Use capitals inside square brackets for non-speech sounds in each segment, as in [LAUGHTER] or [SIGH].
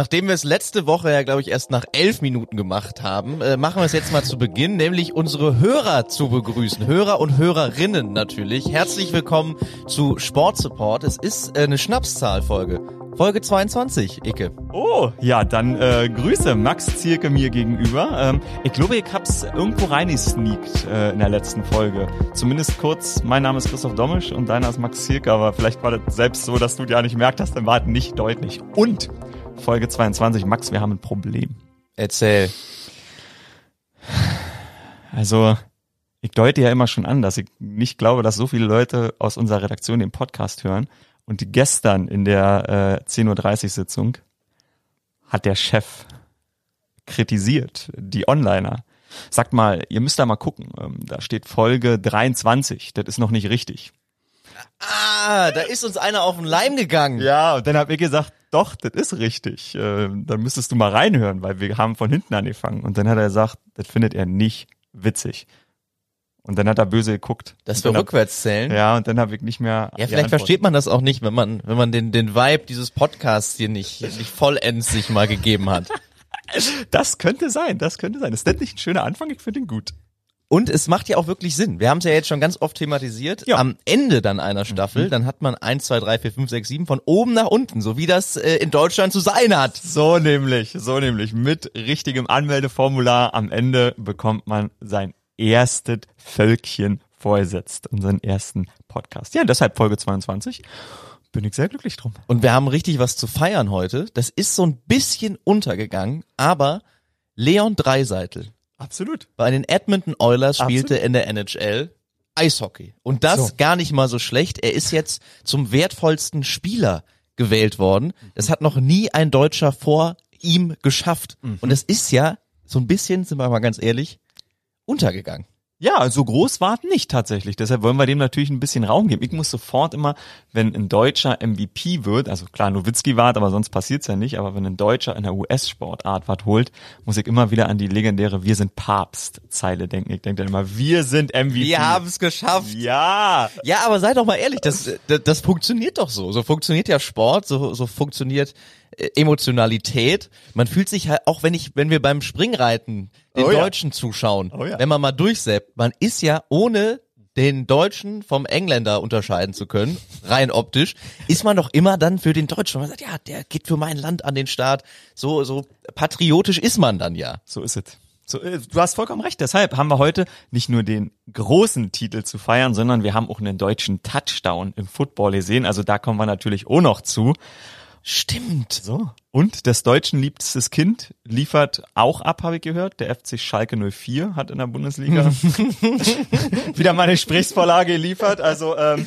Nachdem wir es letzte Woche ja, glaube ich, erst nach elf Minuten gemacht haben, äh, machen wir es jetzt mal zu Beginn, nämlich unsere Hörer zu begrüßen. Hörer und Hörerinnen natürlich. Herzlich willkommen zu Sport Support. Es ist äh, eine Schnapszahlfolge. Folge 22, Icke. Oh, ja, dann äh, Grüße, Max Zierke mir gegenüber. Ähm, ich glaube, ich hab's irgendwo reingesneakt äh, in der letzten Folge. Zumindest kurz, mein Name ist Christoph Dommisch und deiner ist Max Zierke, aber vielleicht war das selbst so, dass du dir nicht merkt hast, dann war es nicht deutlich. Und Folge 22, Max, wir haben ein Problem. Erzähl. Also, ich deute ja immer schon an, dass ich nicht glaube, dass so viele Leute aus unserer Redaktion den Podcast hören. Und gestern in der äh, 10.30 Uhr Sitzung hat der Chef kritisiert, die Onliner. Sagt mal, ihr müsst da mal gucken. Ähm, da steht Folge 23. Das ist noch nicht richtig. Ah, da ist uns einer auf den Leim gegangen. Ja, und dann habe ich gesagt, doch, das ist richtig. Äh, dann müsstest du mal reinhören, weil wir haben von hinten angefangen. Und dann hat er gesagt, das findet er nicht witzig. Und dann hat er böse geguckt. Dass wir rückwärts zählen? Ja, und dann habe ich nicht mehr. Ja, vielleicht versteht man das auch nicht, wenn man, wenn man den, den Vibe dieses Podcasts hier nicht, nicht vollends sich mal gegeben hat. [LAUGHS] Das könnte sein, das könnte sein. Ist das nicht ein schöner Anfang? Ich finde ihn gut. Und es macht ja auch wirklich Sinn. Wir haben es ja jetzt schon ganz oft thematisiert. Ja. Am Ende dann einer Staffel, mhm. dann hat man eins, zwei, drei, vier, fünf, sechs, sieben von oben nach unten, so wie das äh, in Deutschland zu sein hat. So nämlich, so nämlich. Mit richtigem Anmeldeformular am Ende bekommt man sein erstes Völkchen vorgesetzt, unseren ersten Podcast. Ja, deshalb Folge 22. Bin ich sehr glücklich drum. Und wir haben richtig was zu feiern heute. Das ist so ein bisschen untergegangen, aber Leon Dreiseitel Absolut. Bei den Edmonton Oilers spielte Absolut. in der NHL Eishockey. Und das so. gar nicht mal so schlecht. Er ist jetzt zum wertvollsten Spieler gewählt worden. Das hat noch nie ein Deutscher vor ihm geschafft. Mhm. Und es ist ja so ein bisschen, sind wir mal ganz ehrlich, untergegangen. Ja, so groß war es nicht tatsächlich. Deshalb wollen wir dem natürlich ein bisschen Raum geben. Ich muss sofort immer, wenn ein Deutscher MVP wird, also klar, Nowitzki war aber sonst passiert's ja nicht, aber wenn ein Deutscher in der US-Sportart was holt, muss ich immer wieder an die legendäre Wir sind Papst-Zeile denken. Ich denke dann immer, wir sind MVP. Wir haben's geschafft. Ja. Ja, aber sei doch mal ehrlich, das, das, das funktioniert doch so. So funktioniert ja Sport, so, so funktioniert Emotionalität. Man fühlt sich halt, auch wenn ich, wenn wir beim Springreiten den oh, Deutschen ja. zuschauen, oh, ja. wenn man mal durchseppt, man ist ja ohne den Deutschen vom Engländer unterscheiden zu können, rein optisch, ist man doch immer dann für den Deutschen. Man sagt, ja, der geht für mein Land an den Start. So, so patriotisch ist man dann ja. So ist es. So, äh, du hast vollkommen recht. Deshalb haben wir heute nicht nur den großen Titel zu feiern, sondern wir haben auch einen deutschen Touchdown im Football gesehen. Also da kommen wir natürlich auch noch zu. Stimmt. So. Und das deutschen liebstes Kind liefert auch ab, habe ich gehört. Der FC Schalke 04 hat in der Bundesliga [LAUGHS] wieder meine Gesprächsvorlage geliefert. Also ähm,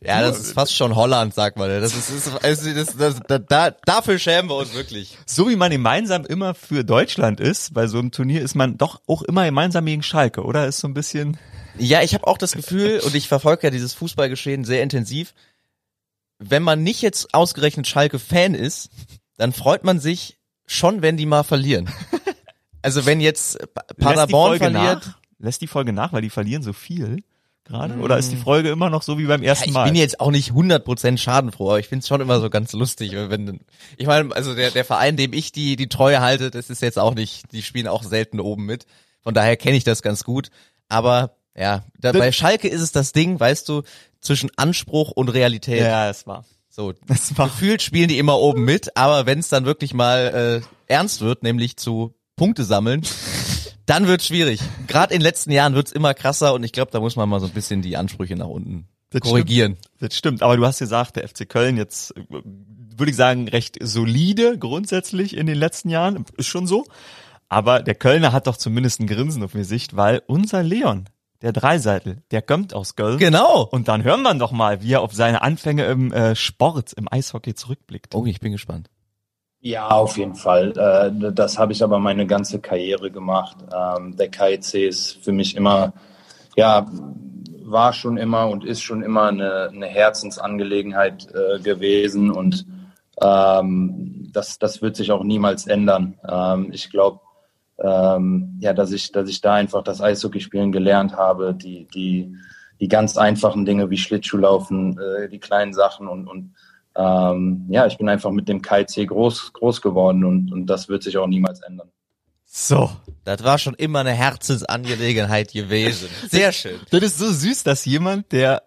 ja, das ist fast schon Holland, sagt man. Das ist, ist also das, das, das, da, dafür schämen wir uns wirklich. So wie man gemeinsam immer für Deutschland ist, bei so einem Turnier ist man doch auch immer gemeinsam gegen Schalke, oder? Ist so ein bisschen. Ja, ich habe auch das Gefühl und ich verfolge ja dieses Fußballgeschehen sehr intensiv wenn man nicht jetzt ausgerechnet Schalke-Fan ist, dann freut man sich schon, wenn die mal verlieren. [LAUGHS] Also wenn jetzt Paderborn verliert. Nach? Lässt die Folge nach, weil die verlieren so viel gerade? Oder ist die Folge immer noch so wie beim ersten Mal? Ich bin jetzt auch nicht 100% schadenfroh, aber ich finde es schon immer so ganz lustig. Wenn, ich meine, also der, der Verein, dem ich die, die Treue halte, das ist jetzt auch nicht, die spielen auch selten oben mit. Von daher kenne ich das ganz gut. Aber ja, da, bei Schalke ist es das Ding, weißt du, zwischen Anspruch und Realität. Ja, es war. So, das war. gefühlt spielen die immer oben mit, aber wenn es dann wirklich mal äh, ernst wird, nämlich zu Punkte sammeln, dann wird's schwierig. Gerade in den letzten Jahren wird's immer krasser und ich glaube, da muss man mal so ein bisschen die Ansprüche nach unten das korrigieren. Stimmt. Das stimmt, aber du hast gesagt, der FC Köln jetzt würde ich sagen recht solide grundsätzlich in den letzten Jahren, ist schon so. Aber der Kölner hat doch zumindest ein Grinsen auf mir Sicht, weil unser Leon, der Dreiseitel, der kommt aus Köln. Genau. Und dann hören wir doch mal, wie er auf seine Anfänge im äh, Sport, im Eishockey zurückblickt. Oh, ich bin gespannt. Ja, auf jeden Fall. Äh, das habe ich aber meine ganze Karriere gemacht. Ähm, der KIC ist für mich immer, ja, war schon immer und ist schon immer eine, eine Herzensangelegenheit äh, gewesen und ähm, das, das wird sich auch niemals ändern. Ähm, ich glaube, ähm, ja, dass ich, dass ich da einfach das Eishockey spielen gelernt habe, die, die, die ganz einfachen Dinge wie Schlittschuhlaufen, äh, die kleinen Sachen und, und ähm, ja, ich bin einfach mit dem KIC groß, groß geworden und, und das wird sich auch niemals ändern. So. Das war schon immer eine Herzensangelegenheit gewesen. Sehr schön. Das ist so süß, dass jemand, der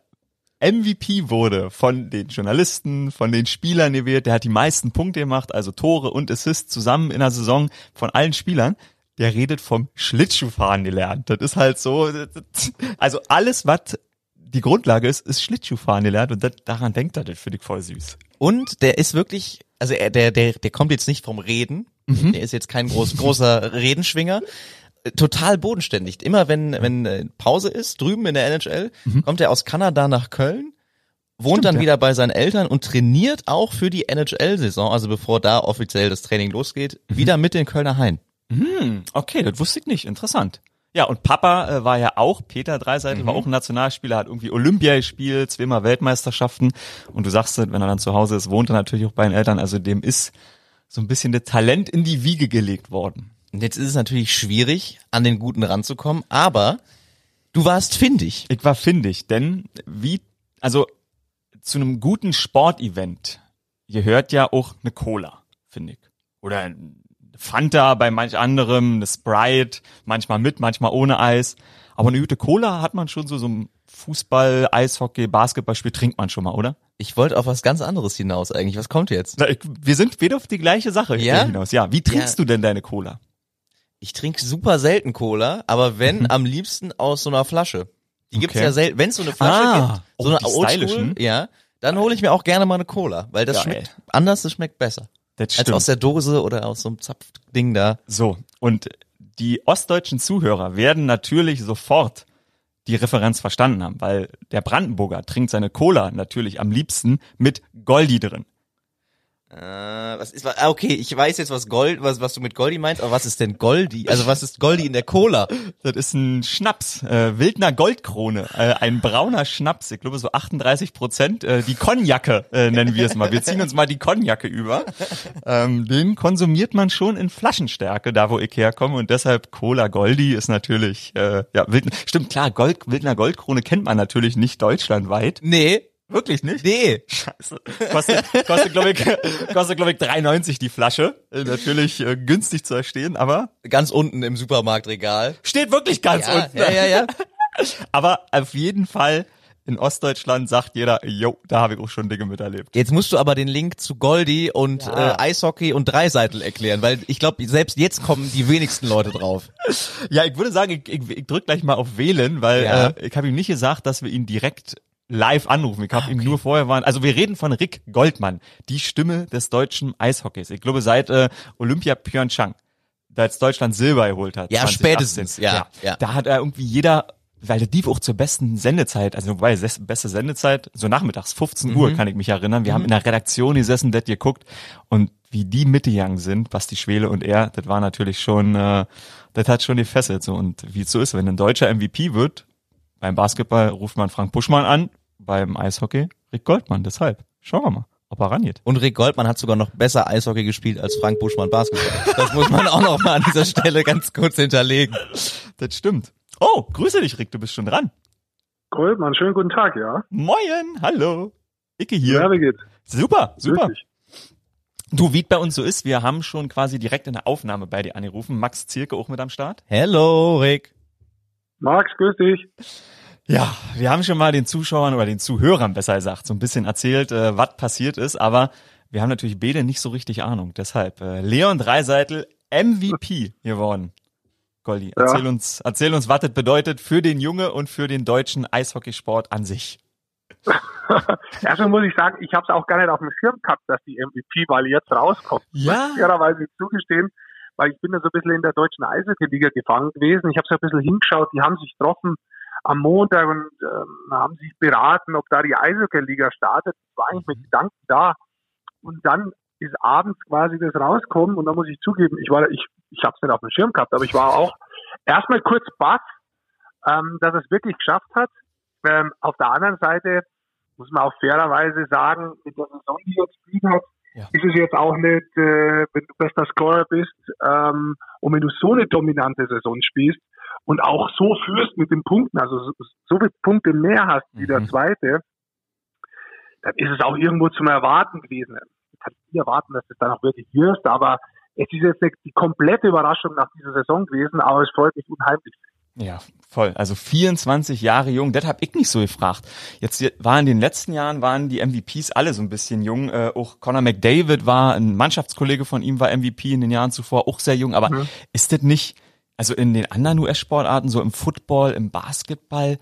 MVP wurde von den Journalisten, von den Spielern gewählt, der hat die meisten Punkte gemacht, also Tore und Assists zusammen in der Saison von allen Spielern. Der redet vom Schlittschuhfahren gelernt. Das ist halt so, also alles, was die Grundlage ist, ist Schlittschuhfahren gelernt und das, daran denkt er, das finde ich voll süß. Und der ist wirklich, also er, der, der, der kommt jetzt nicht vom Reden, mhm. der ist jetzt kein groß, großer Redenschwinger, total bodenständig. Immer wenn, wenn äh, Pause ist, drüben in der NHL, mhm. kommt er aus Kanada nach Köln, wohnt Stimmt, dann ja. wieder bei seinen Eltern und trainiert auch für die NHL-Saison, also bevor da offiziell das Training losgeht, mhm. wieder mit den Kölner Hain. Mhm. Okay, das wusste ich nicht. Interessant. Ja, und Papa äh, war ja auch, Peter Dreiseitel mhm. war auch ein Nationalspieler, hat irgendwie Olympia gespielt, zweimal Weltmeisterschaften. Und du sagst, wenn er dann zu Hause ist, wohnt er natürlich auch bei den Eltern. Also dem ist so ein bisschen das Talent in die Wiege gelegt worden. Und jetzt ist es natürlich schwierig, an den Guten ranzukommen, aber du warst findig. Ich war findig, denn wie, also zu einem guten Sportevent gehört ja auch eine Cola, finde ich. Oder ein Fanta bei manch anderem, eine Sprite, manchmal mit, manchmal ohne Eis. Aber eine gute Cola hat man schon so, so ein Fußball, Eishockey, Basketballspiel trinkt man schon mal, oder? Ich wollte auf was ganz anderes hinaus eigentlich. Was kommt jetzt? Na, ich, wir sind wieder auf die gleiche Sache ja? hinaus. Ja, wie trinkst ja. du denn deine Cola? Ich trinke super selten Cola, aber wenn, mhm. am liebsten aus so einer Flasche. Die gibt's ja selten. Wenn es so eine Flasche ah, gibt, so oh, eine Oldschool, ja, dann hole ich mir auch gerne mal eine Cola, weil das Geil. schmeckt anders, das schmeckt besser. Das stimmt. Als aus der Dose oder aus so einem Zapfding da. So, und die ostdeutschen Zuhörer werden natürlich sofort die Referenz verstanden haben, weil der Brandenburger trinkt seine Cola natürlich am liebsten mit Goldi drin. Äh, was ist, ah, okay, ich weiß jetzt, was Gold, was, was du mit Goldi meinst, aber was ist denn Goldi? Also was ist Goldi in der Cola? Das ist ein Schnaps, äh, Wildner Goldkrone, äh, ein brauner Schnaps, ich glaube so 38 Prozent, äh, die Konjacke äh, nennen wir es mal. Wir ziehen uns mal die Konjacke über. Ähm, den konsumiert man schon in Flaschenstärke, da wo ich herkomme und deshalb Cola Goldi ist natürlich, äh, ja, Wildner, stimmt klar, Gold, Wildner Goldkrone kennt man natürlich nicht deutschlandweit. Nee. Wirklich nicht? Nee. Scheiße. Kostet, kostet glaube ich, [LAUGHS] kostet, glaube ich, 3,90 die Flasche. Äh, natürlich äh, günstig zu erstehen, aber. Ganz unten im Supermarktregal. Steht wirklich ganz ja, unten. Ja, ja, ja. [LAUGHS] aber auf jeden Fall in Ostdeutschland sagt jeder, jo, da habe ich auch schon Dinge miterlebt. Jetzt musst du aber den Link zu Goldi und ja. äh, Eishockey und Dreiseitel erklären, weil ich glaube, selbst jetzt kommen die wenigsten Leute drauf. [LAUGHS] Ja, ich würde sagen, ich, ich, ich drück gleich mal auf wählen, weil ja. äh, ich habe ihm nicht gesagt, dass wir ihn direkt live anrufen. Ich habe ah, okay. ihm nur vorher waren. Also wir reden von Rick Goldmann, die Stimme des deutschen Eishockeys. Ich glaube seit äh, Olympia Pyeongchang, da jetzt Deutschland Silber geholt hat. Ja, 2018. spätestens. Ja, ja, ja. Da hat er irgendwie jeder weil der lief auch zur besten Sendezeit, also wobei beste Sendezeit, so nachmittags, 15 mhm. Uhr kann ich mich erinnern. Wir mhm. haben in der Redaktion gesessen, das geguckt und wie die mitgegangen sind, Basti Schwele und er, das war natürlich schon, äh, das hat schon gefesselt so und wie es so ist, wenn ein deutscher MVP wird, beim Basketball ruft man Frank Buschmann an, beim Eishockey Rick Goldmann. Deshalb schauen wir mal, ob er rangeht. Und Rick Goldmann hat sogar noch besser Eishockey gespielt als Frank Buschmann Basketball. Das muss man auch noch mal an dieser Stelle ganz kurz hinterlegen. Das stimmt. Oh, grüße dich, Rick, du bist schon dran. Goldmann, schönen guten Tag, ja. Moin, hallo. Icke hier. Ja, wie geht's? Super, super. Du, wie es bei uns so ist, wir haben schon quasi direkt in der Aufnahme bei dir angerufen. Max Zierke auch mit am Start. Hello, Rick. Max, grüß dich. Ja, wir haben schon mal den Zuschauern oder den Zuhörern besser gesagt so ein bisschen erzählt, äh, was passiert ist, aber wir haben natürlich beide nicht so richtig Ahnung. Deshalb äh, Leon Dreiseitel MVP geworden. Goldi, erzähl ja. uns, erzähl uns, was das bedeutet für den Junge und für den deutschen Eishockeysport an sich. [LAUGHS] Erstmal muss ich sagen, ich habe es auch gar nicht auf dem Schirm gehabt, dass die MVP-Wahl jetzt rauskommt. Ja. Fairerweise zugestehen, weil ich bin da so ein bisschen in der deutschen Eishockey-Liga gefangen gewesen. Ich habe so ein bisschen hingeschaut, die haben sich getroffen am Montag und ähm, haben sich beraten, ob da die Eishockey-Liga startet. Das war eigentlich mit Gedanken da. Und dann ist abends quasi das rauskommen und da muss ich zugeben, ich war, ich, ich habe es nicht auf dem Schirm gehabt, aber ich war auch erstmal kurz baff, ähm, dass es wirklich geschafft hat. Ähm, auf der anderen Seite muss man auch fairerweise sagen, mit der Saison, die jetzt gespielt hat, ja. ist es jetzt auch nicht, äh, wenn du bester Scorer bist ähm, und wenn du so eine dominante Saison spielst, und auch so führst mit den Punkten, also so, so viele Punkte mehr hast wie der mhm. zweite, dann ist es auch irgendwo zum Erwarten gewesen. Ich kann nicht erwarten, dass du es dann auch wirklich wirst, aber es ist jetzt die komplette Überraschung nach dieser Saison gewesen, aber es freut mich unheimlich. Ja, voll. Also 24 Jahre jung, das hab ich nicht so gefragt. Jetzt waren in den letzten Jahren waren die MVPs alle so ein bisschen jung. Äh, auch Conor McDavid war ein Mannschaftskollege von ihm, war MVP in den Jahren zuvor, auch sehr jung. Aber mhm. ist das nicht, also in den anderen US-Sportarten, so im Football, im Basketball,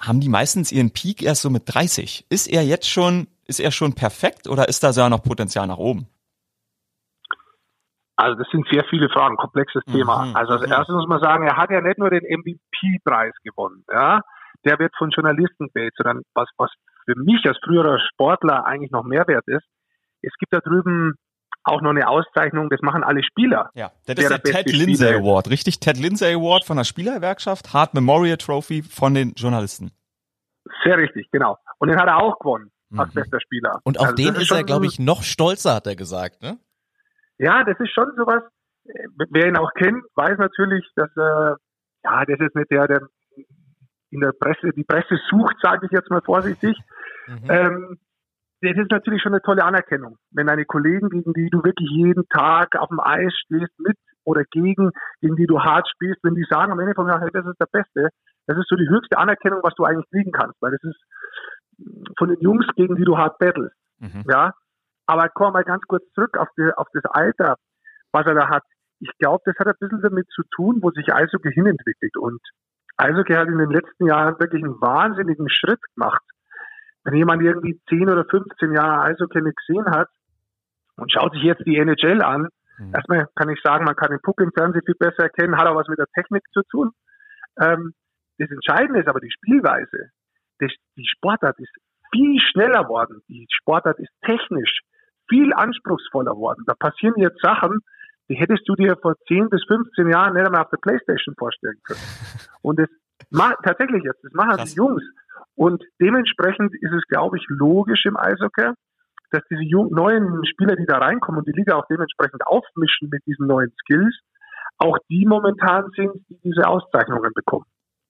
haben die meistens ihren Peak erst so mit 30. Ist er jetzt schon, ist er schon perfekt oder ist da sogar noch Potenzial nach oben? Also das sind sehr viele Fragen, komplexes Thema. Mhm, also als erstes muss man sagen, er hat ja nicht nur den MVP-Preis gewonnen, ja. Der wird von Journalisten gewählt, sondern was, was für mich als früherer Sportler eigentlich noch mehr wert ist, es gibt da drüben auch noch eine Auszeichnung, das machen alle Spieler. Ja, das ist der, der Ted Lindsay Award, richtig? Ted Lindsay Award von der Spielergewerkschaft, Hart Memorial Trophy von den Journalisten. Sehr richtig, genau. Und den hat er auch gewonnen als mhm. bester Spieler. Und auf also den ist, ist er, glaube ich, noch stolzer, hat er gesagt, ne? Ja, das ist schon sowas. Äh, wer ihn auch kennt, weiß natürlich, dass äh, ja, das ist nicht der, der in der Presse die Presse sucht, sage ich jetzt mal vorsichtig. Mhm. Ähm, das ist natürlich schon eine tolle Anerkennung, wenn deine Kollegen, gegen die du wirklich jeden Tag auf dem Eis stehst, mit oder gegen, gegen die du hart spielst, wenn die sagen am Ende vom Jahr, hey, das ist der Beste, das ist so die höchste Anerkennung, was du eigentlich kriegen kannst, weil das ist von den Jungs, gegen die du hart battlest. Mhm. Ja, aber komm mal ganz kurz zurück auf, die, auf das Alter, was er da hat. Ich glaube, das hat ein bisschen damit zu tun, wo sich Eishockey hinentwickelt. Und Eishockey hat in den letzten Jahren wirklich einen wahnsinnigen Schritt gemacht. Wenn jemand irgendwie 10 oder 15 Jahre Eishockey nicht gesehen hat und schaut sich jetzt die NHL an, mhm. erstmal kann ich sagen, man kann den Puck im Fernsehen viel besser erkennen, hat auch was mit der Technik zu tun. Ähm, das Entscheidende ist aber die Spielweise. die Sportart ist viel schneller worden. Die Sportart ist technisch viel anspruchsvoller worden. Da passieren jetzt Sachen, die hättest du dir vor 10 bis 15 Jahren nicht einmal auf der Playstation vorstellen können. [LAUGHS] Und das tatsächlich jetzt, das machen Krass. die Jungs. Und dementsprechend ist es, glaube ich, logisch im Eishockey, dass diese jungen, neuen Spieler, die da reinkommen und die Liga auch dementsprechend aufmischen mit diesen neuen Skills, auch die momentan sind, die diese Auszeichnungen bekommen.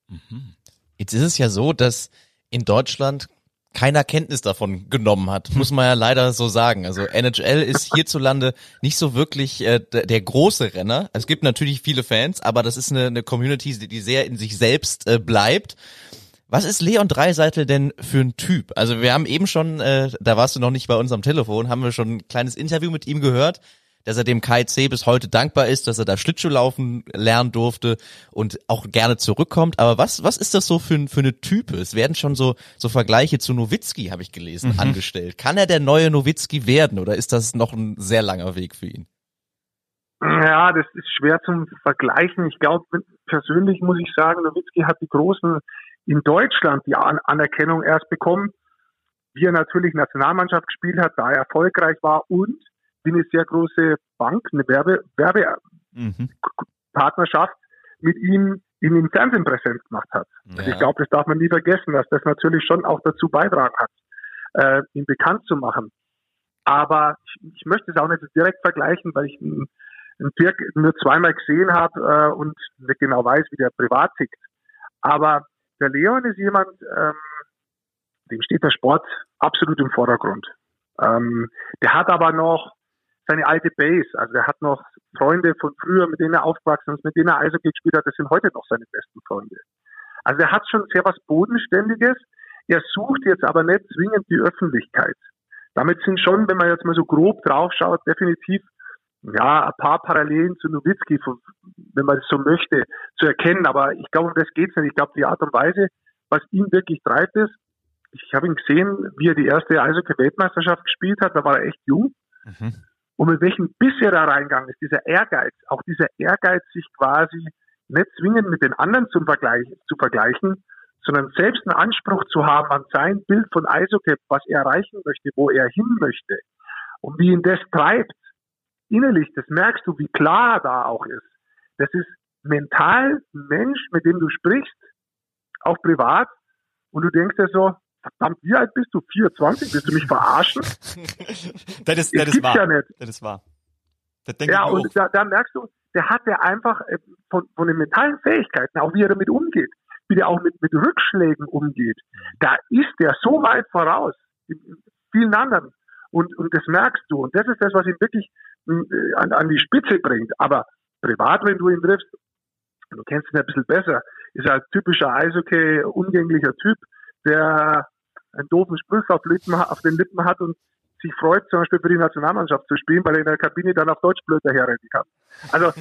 Mhm. Jetzt ist es ja so, dass in Deutschland keiner Kenntnis davon genommen hat, muss man ja leider so sagen. Also NHL ist hierzulande nicht so wirklich äh, der große Renner. Es gibt natürlich viele Fans, aber das ist eine, eine Community, die sehr in sich selbst äh, bleibt. Was ist Leon Dreiseitel denn für ein Typ? Also wir haben eben schon, äh, da warst du noch nicht bei uns am Telefon, haben wir schon ein kleines Interview mit ihm gehört dass er dem KIC bis heute dankbar ist, dass er da Schlittschuhlaufen lernen durfte und auch gerne zurückkommt. Aber was, was ist das so für, für eine Type? Es werden schon so, so Vergleiche zu Nowitzki, habe ich gelesen, mhm. angestellt. Kann er der neue Nowitzki werden oder ist das noch ein sehr langer Weg für ihn? Ja, das ist schwer zum Vergleichen. Ich glaube, persönlich muss ich sagen, Nowitzki hat die großen in Deutschland die An Anerkennung erst bekommen, wie er natürlich Nationalmannschaft gespielt hat, da er erfolgreich war und wie eine sehr große Bank, eine Werbe, Werbepartnerschaft mhm. mit ihm in den Fernsehen präsent gemacht hat. Ja. Also ich glaube, das darf man nie vergessen, dass das natürlich schon auch dazu beitragen hat, äh, ihn bekannt zu machen. Aber ich, ich möchte es auch nicht direkt vergleichen, weil ich einen, einen Dirk nur zweimal gesehen habe äh, und nicht genau weiß, wie der privat tickt. Aber der Leon ist jemand, ähm, dem steht der Sport absolut im Vordergrund. Ähm, der hat aber noch seine alte Base. Also er hat noch Freunde von früher, mit denen er aufgewachsen ist, mit denen er Eishockey gespielt hat, das sind heute noch seine besten Freunde. Also er hat schon sehr was Bodenständiges. Er sucht jetzt aber nicht zwingend die Öffentlichkeit. Damit sind schon, wenn man jetzt mal so grob draufschaut, definitiv ja, ein paar Parallelen zu Nowitzki, wenn man es so möchte, zu erkennen. Aber ich glaube, um das geht's nicht. Ich glaube, die Art und Weise, was ihn wirklich treibt, ist, ich habe ihn gesehen, wie er die erste Eishockey-Weltmeisterschaft gespielt hat, da war er echt jung. Mhm und mit welchem bisher da reingegangen ist, dieser Ehrgeiz, auch dieser Ehrgeiz, sich quasi nicht zwingend mit den anderen zum Vergleich, zu vergleichen, sondern selbst einen Anspruch zu haben an sein Bild von Eishockey, was er erreichen möchte, wo er hin möchte. Und wie ihn das treibt, innerlich, das merkst du, wie klar er da auch ist. Das ist mental ein Mensch, mit dem du sprichst, auch privat, und du denkst dir so, verdammt, wie alt bist du? 24? Willst du mich verarschen? [LAUGHS] das ist, das ist wahr. Ja, nicht. Das ist wahr. Das ja, und da, da, merkst du, der hat ja einfach äh, von, von den mentalen Fähigkeiten, auch wie er damit umgeht, wie der auch mit, mit Rückschlägen umgeht, da ist der so weit voraus. vielen anderen. Und, und das merkst du. Und das ist das, was ihn wirklich äh, an, an die Spitze bringt. Aber privat, wenn du ihn triffst, du kennst ihn ein bisschen besser, ist er ein typischer Eishockey, umgänglicher Typ, der einen doofen Spruch auf, Lippen, auf den Lippen hat und sich freut, zum Beispiel für die Nationalmannschaft zu spielen, weil er in der Kabine dann auf Deutsch blöd daherreden kann. Also,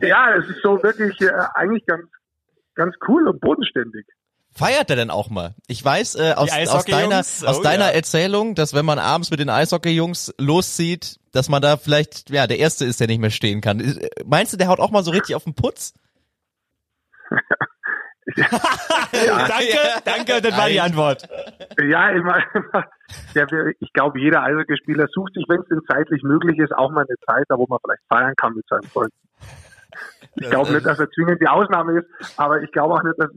[LAUGHS] ja, es ist so wirklich äh, eigentlich ganz, ganz cool und bodenständig. Feiert er denn auch mal? Ich weiß äh, aus, aus deiner, oh, aus deiner ja. Erzählung, dass wenn man abends mit den Eishockey-Jungs loszieht, dass man da vielleicht ja der Erste ist, der nicht mehr stehen kann. Meinst du, der haut auch mal so richtig auf den Putz? ja. [LAUGHS] danke, danke, das war die Antwort. Ja, ich, meine, ich glaube, jeder Eishockeyspieler sucht sich, wenn es denn zeitlich möglich ist, auch mal eine Zeit, da wo man vielleicht feiern kann mit seinen Freunden. Ich glaube nicht, dass er zwingend die Ausnahme ist, aber ich glaube auch nicht, dass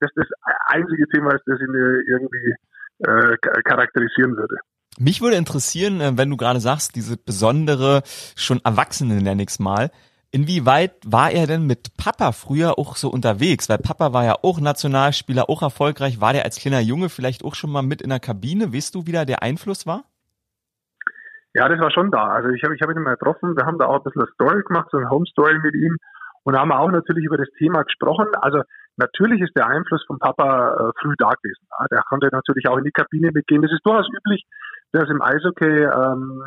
das das einzige Thema ist, das ihn irgendwie äh, charakterisieren würde. Mich würde interessieren, äh, wenn du gerade sagst, diese besondere, schon Erwachsene nenne ich mal, Inwieweit war er denn mit Papa früher auch so unterwegs? Weil Papa war ja auch Nationalspieler, auch erfolgreich. War der als kleiner Junge vielleicht auch schon mal mit in der Kabine? Weißt du, wie da der Einfluss war? Ja, das war schon da. Also ich habe ich hab ihn mal getroffen. Wir haben da auch ein bisschen eine Story gemacht, so eine Home Story mit ihm. Und da haben wir auch natürlich über das Thema gesprochen. Also natürlich ist der Einfluss von Papa äh, früh da gewesen. Ja, der konnte natürlich auch in die Kabine mitgehen. Das ist durchaus üblich, dass im Eishockey ähm,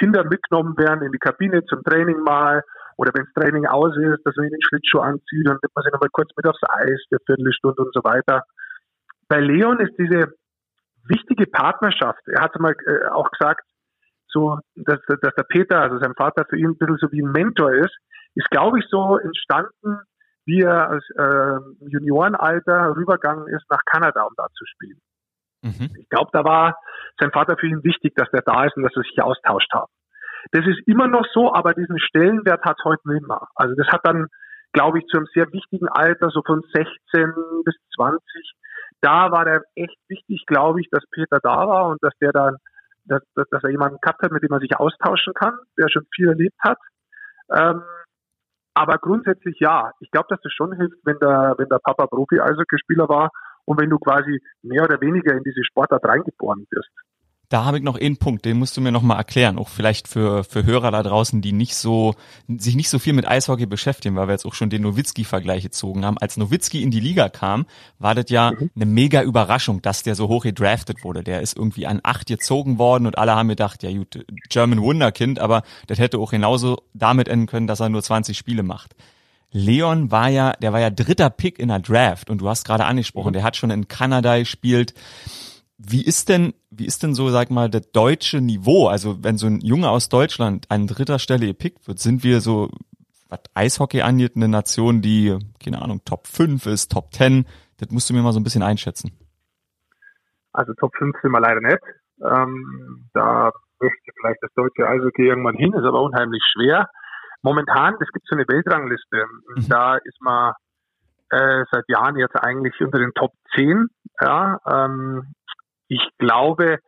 Kinder mitgenommen werden in die Kabine zum Training mal oder wenn das Training aus ist, dass man ihnen den Schlittschuh anzieht und nimmt man sie nochmal kurz mit aufs Eis für Viertelstunde und so weiter. Bei Leon ist diese wichtige Partnerschaft, er hat mal äh, auch gesagt, so, dass, dass der Peter, also sein Vater, für ihn ein bisschen so wie ein Mentor ist, ist, glaube ich, so entstanden, wie er als äh, Juniorenalter rübergegangen ist nach Kanada, um da zu spielen. Mhm. Ich glaube, da war sein Vater für ihn wichtig, dass der da ist und dass sie sich austauscht haben. Das ist immer noch so, aber diesen Stellenwert hat es heute nicht mehr. Also das hat dann, glaube ich, zu einem sehr wichtigen Alter, so von 16 bis 20, da war der echt wichtig, glaube ich, dass Peter da war und dass der dann, dass, dass, er jemanden gehabt hat, mit dem er sich austauschen kann, der schon viel erlebt hat. Ähm, aber grundsätzlich ja. Ich glaube, dass das schon hilft, wenn der, wenn der Papa Profi-Eishockeyspieler war und wenn du quasi mehr oder weniger in diese Sportart reingeboren wirst. Da habe ich noch einen Punkt, den musst du mir noch mal erklären, auch vielleicht für, für Hörer da draußen, die nicht so, sich nicht so viel mit Eishockey beschäftigen, weil wir jetzt auch schon den Nowitzki-Vergleich gezogen haben. Als Nowitzki in die Liga kam, war das ja mhm. eine mega Überraschung, dass der so hoch gedraftet wurde. Der ist irgendwie an acht gezogen worden und alle haben gedacht, ja gut, German Wunderkind, aber das hätte auch genauso damit enden können, dass er nur 20 Spiele macht. Leon war ja, der war ja dritter Pick in der Draft und du hast gerade angesprochen, mhm. der hat schon in Kanada gespielt. Wie ist denn, wie ist denn so, sag mal, das deutsche Niveau? Also wenn so ein Junge aus Deutschland an dritter Stelle gepickt wird, sind wir so, was Eishockey angeht, eine Nation, die, keine Ahnung, Top 5 ist, Top 10. Das musst du mir mal so ein bisschen einschätzen. Also Top 5 sind wir leider nicht. Ähm, da möchte vielleicht das deutsche Eishockey irgendwann hin, ist aber unheimlich schwer. Momentan, es gibt so eine Weltrangliste. Mhm. Da ist man äh, seit Jahren jetzt eigentlich unter den Top 10. Ja, ähm, ich glaube,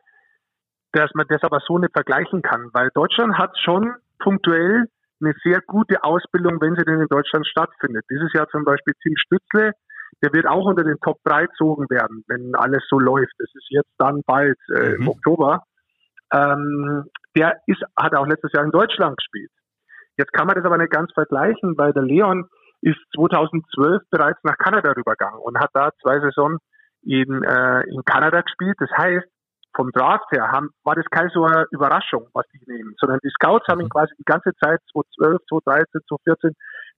dass man das aber so nicht vergleichen kann, weil Deutschland hat schon punktuell eine sehr gute Ausbildung, wenn sie denn in Deutschland stattfindet. Dieses Jahr zum Beispiel Tim Stützle, der wird auch unter den Top 3 gezogen werden, wenn alles so läuft. Das ist jetzt dann bald äh, mhm. im Oktober. Ähm, der ist, hat auch letztes Jahr in Deutschland gespielt. Jetzt kann man das aber nicht ganz vergleichen, weil der Leon ist 2012 bereits nach Kanada rübergegangen und hat da zwei Saisonen in, äh, in Kanada gespielt. Das heißt, vom Draft her haben, war das keine so eine Überraschung, was die nehmen, sondern die Scouts haben ihn mhm. quasi die ganze Zeit, 2012, 2013, 2014,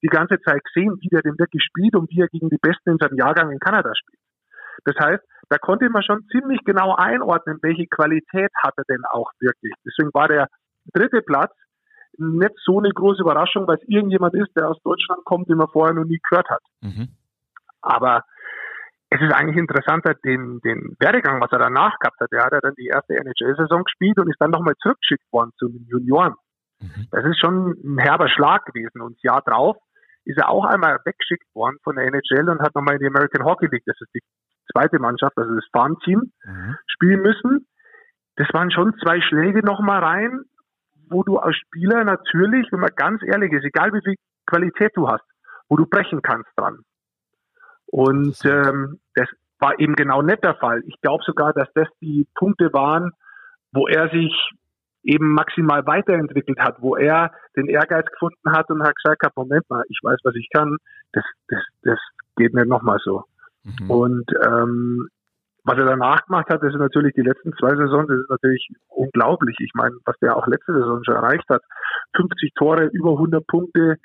die ganze Zeit gesehen, wie der denn wirklich spielt und wie er gegen die Besten in seinem Jahrgang in Kanada spielt. Das heißt, da konnte man schon ziemlich genau einordnen, welche Qualität hat er denn auch wirklich. Deswegen war der dritte Platz nicht so eine große Überraschung, weil es irgendjemand ist, der aus Deutschland kommt, den man vorher noch nie gehört hat. Mhm. Aber es ist eigentlich interessanter, den, den Werdegang, was er danach gehabt hat. Er hat ja dann die erste NHL-Saison gespielt und ist dann nochmal zurückgeschickt worden zu den Junioren. Mhm. Das ist schon ein herber Schlag gewesen. Und das Jahr drauf ist er auch einmal weggeschickt worden von der NHL und hat nochmal in die American Hockey League, das ist die zweite Mannschaft, also das Farmteam, mhm. spielen müssen. Das waren schon zwei Schläge nochmal rein, wo du als Spieler natürlich, wenn man ganz ehrlich ist, egal wie viel Qualität du hast, wo du brechen kannst dran. Und ähm, war eben genau nicht der Fall. Ich glaube sogar, dass das die Punkte waren, wo er sich eben maximal weiterentwickelt hat, wo er den Ehrgeiz gefunden hat und hat gesagt hat, Moment mal, ich weiß, was ich kann, das, das, das geht nicht nochmal so. Mhm. Und ähm, was er danach gemacht hat, das ist natürlich die letzten zwei Saisons, das ist natürlich unglaublich. Ich meine, was der auch letzte Saison schon erreicht hat. 50 Tore, über 100 Punkte,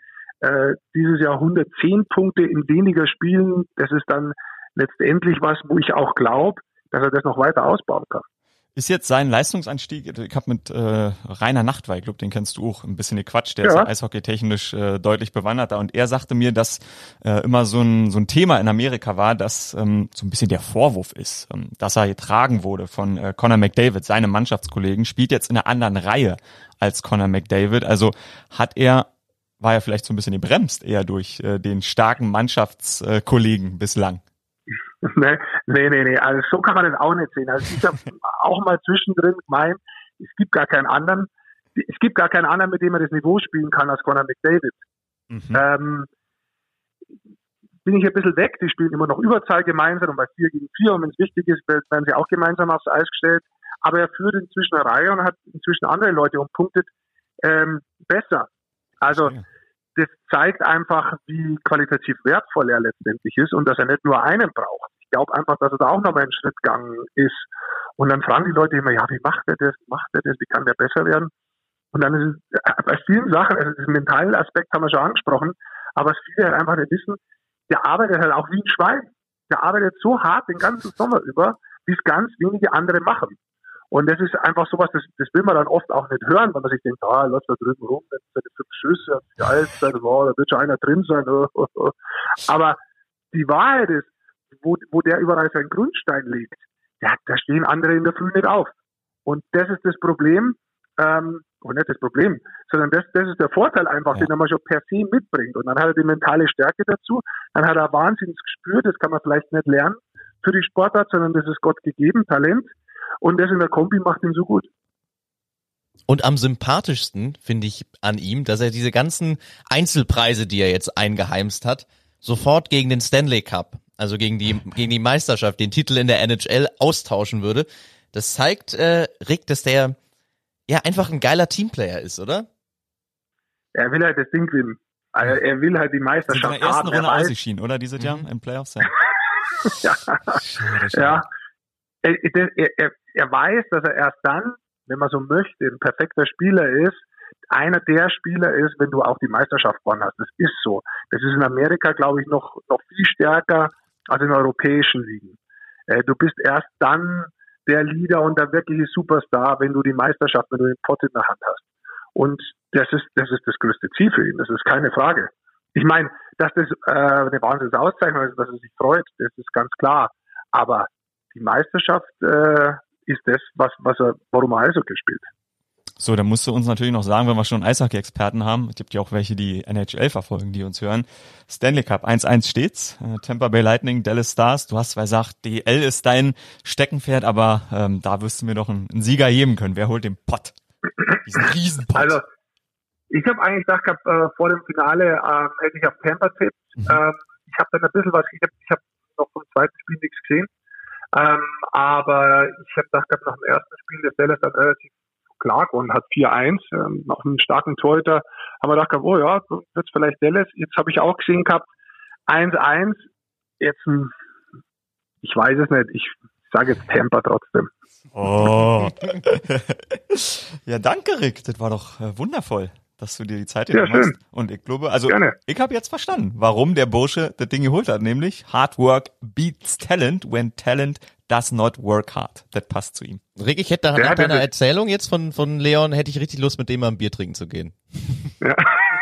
äh, dieses Jahr 110 Punkte in weniger Spielen. Das ist dann letztendlich was, wo ich auch glaube, dass er das noch weiter ausbauen kann. Ist jetzt sein Leistungsanstieg, ich habe mit äh, Rainer Nachtwey, glaub, den kennst du auch, ein bisschen gequatscht, der ja. ist ja eishockeytechnisch äh, deutlich bewanderter und er sagte mir, dass äh, immer so ein, so ein Thema in Amerika war, dass ähm, so ein bisschen der Vorwurf ist, ähm, dass er getragen wurde von äh, Conor McDavid, seinem Mannschaftskollegen, spielt jetzt in einer anderen Reihe als Conor McDavid, also hat er war er vielleicht so ein bisschen gebremst eher durch äh, den starken Mannschaftskollegen bislang. [LAUGHS] nee, nee, nee, nee. Also so kann man das auch nicht sehen. Also ich habe [LAUGHS] auch mal zwischendrin gemeint, es gibt gar keinen anderen, es gibt gar keinen anderen, mit dem man das Niveau spielen kann als Conor McDavid. Mhm. Ähm, bin ich ein bisschen weg, die spielen immer noch Überzahl gemeinsam und bei 4 gegen 4 und wenn es wichtig ist, werden sie auch gemeinsam aufs Eis gestellt. Aber er führt inzwischen eine Reihe und hat inzwischen andere Leute und punktet ähm, besser. Also ja das zeigt einfach, wie qualitativ wertvoll er letztendlich ist und dass er nicht nur einen braucht. Ich glaube einfach, dass er da auch nochmal einen Schritt gegangen ist. Und dann fragen die Leute immer, ja, wie macht er das? Macht er das? Wie kann der besser werden? Und dann ist es äh, bei vielen Sachen, also den mentalen Aspekt haben wir schon angesprochen, aber was viele halt einfach nicht wissen, der arbeitet halt auch wie ein Schwein. Der arbeitet so hart den ganzen Sommer über, wie es ganz wenige andere machen. Und das ist einfach sowas, das, das will man dann oft auch nicht hören, wenn man sich denkt, ah, läuft da drüben rum, das seine fünf Schüsse, die Allzeit, wow, da wird schon einer drin sein. Aber die Wahrheit ist, wo, wo der überall seinen Grundstein liegt, ja, da stehen andere in der Früh nicht auf. Und das ist das Problem, ähm, und nicht das Problem, sondern das, das ist der Vorteil einfach, ja. den er mal schon per se mitbringt. Und dann hat er die mentale Stärke dazu, dann hat er wahnsinnig gespürt, das kann man vielleicht nicht lernen für die Sportart, sondern das ist Gott gegeben, Talent. Und das in der Kombi macht ihn so gut. Und am sympathischsten finde ich an ihm, dass er diese ganzen Einzelpreise, die er jetzt eingeheimst hat, sofort gegen den Stanley Cup, also gegen die, gegen die Meisterschaft, den Titel in der NHL austauschen würde. Das zeigt, äh, Rick, dass der ja einfach ein geiler Teamplayer ist, oder? Er will halt das Ding gewinnen. Also er will halt die Meisterschaft in der ersten haben. Runde ausgeschieden, oder? Dieses Jahr mhm. im Playoffs? [LAUGHS] Ja. ja. Schade, schade. ja er, er, er weiß, dass er erst dann, wenn man so möchte, ein perfekter Spieler ist, einer der Spieler ist, wenn du auch die Meisterschaft gewonnen hast. Das ist so. Das ist in Amerika, glaube ich, noch, noch viel stärker als in europäischen Ligen. Äh, du bist erst dann der Leader und der wirkliche Superstar, wenn du die Meisterschaft, wenn du den Pott in der Hand hast. Und das ist, das ist das größte Ziel für ihn. Das ist keine Frage. Ich meine, dass das äh, eine Wahnsinnsauszeichnung ist, dass er sich freut, das ist ganz klar. Aber die Meisterschaft äh, ist das, was, was er, warum er Eishockey spielt. So, dann musst du uns natürlich noch sagen, wenn wir schon Eishockey-Experten haben, es gibt ja auch welche, die NHL verfolgen, die uns hören. Stanley Cup 1-1 steht's. Äh, Tampa Bay Lightning, Dallas Stars. Du hast zwar gesagt, DL ist dein Steckenpferd, aber ähm, da wirst du mir doch einen, einen Sieger geben können. Wer holt den Pott? Diesen Riesenpott. Also, ich habe eigentlich gedacht, hab, äh, vor dem Finale ähm, hätte ich auf Tampa tippt. Mhm. Ähm, ich habe dann ein bisschen was, ich habe ich hab noch vom zweiten Spiel nichts gesehen. Ähm, aber ich habe gedacht, nach dem ersten Spiel des Dallas dann relativ klar gewonnen hat, 4-1, ähm, noch einen starken Torhüter, haben wir gedacht, oh ja, wird vielleicht Dallas. Jetzt habe ich auch gesehen gehabt, 1-1, jetzt, ich weiß es nicht, ich sage jetzt Tampa trotzdem. Oh. [LAUGHS] ja, danke, Rick, das war doch äh, wundervoll dass du dir die Zeit genommen hast. Und ich glaube, also Gerne. ich habe jetzt verstanden, warum der Bursche das Ding geholt hat, nämlich Hard Work beats Talent when Talent does not work hard. Das passt zu ihm. Rick, ich hätte nach deiner Erzählung jetzt von, von Leon, hätte ich richtig Lust, mit dem mal ein Bier trinken zu gehen. Ja.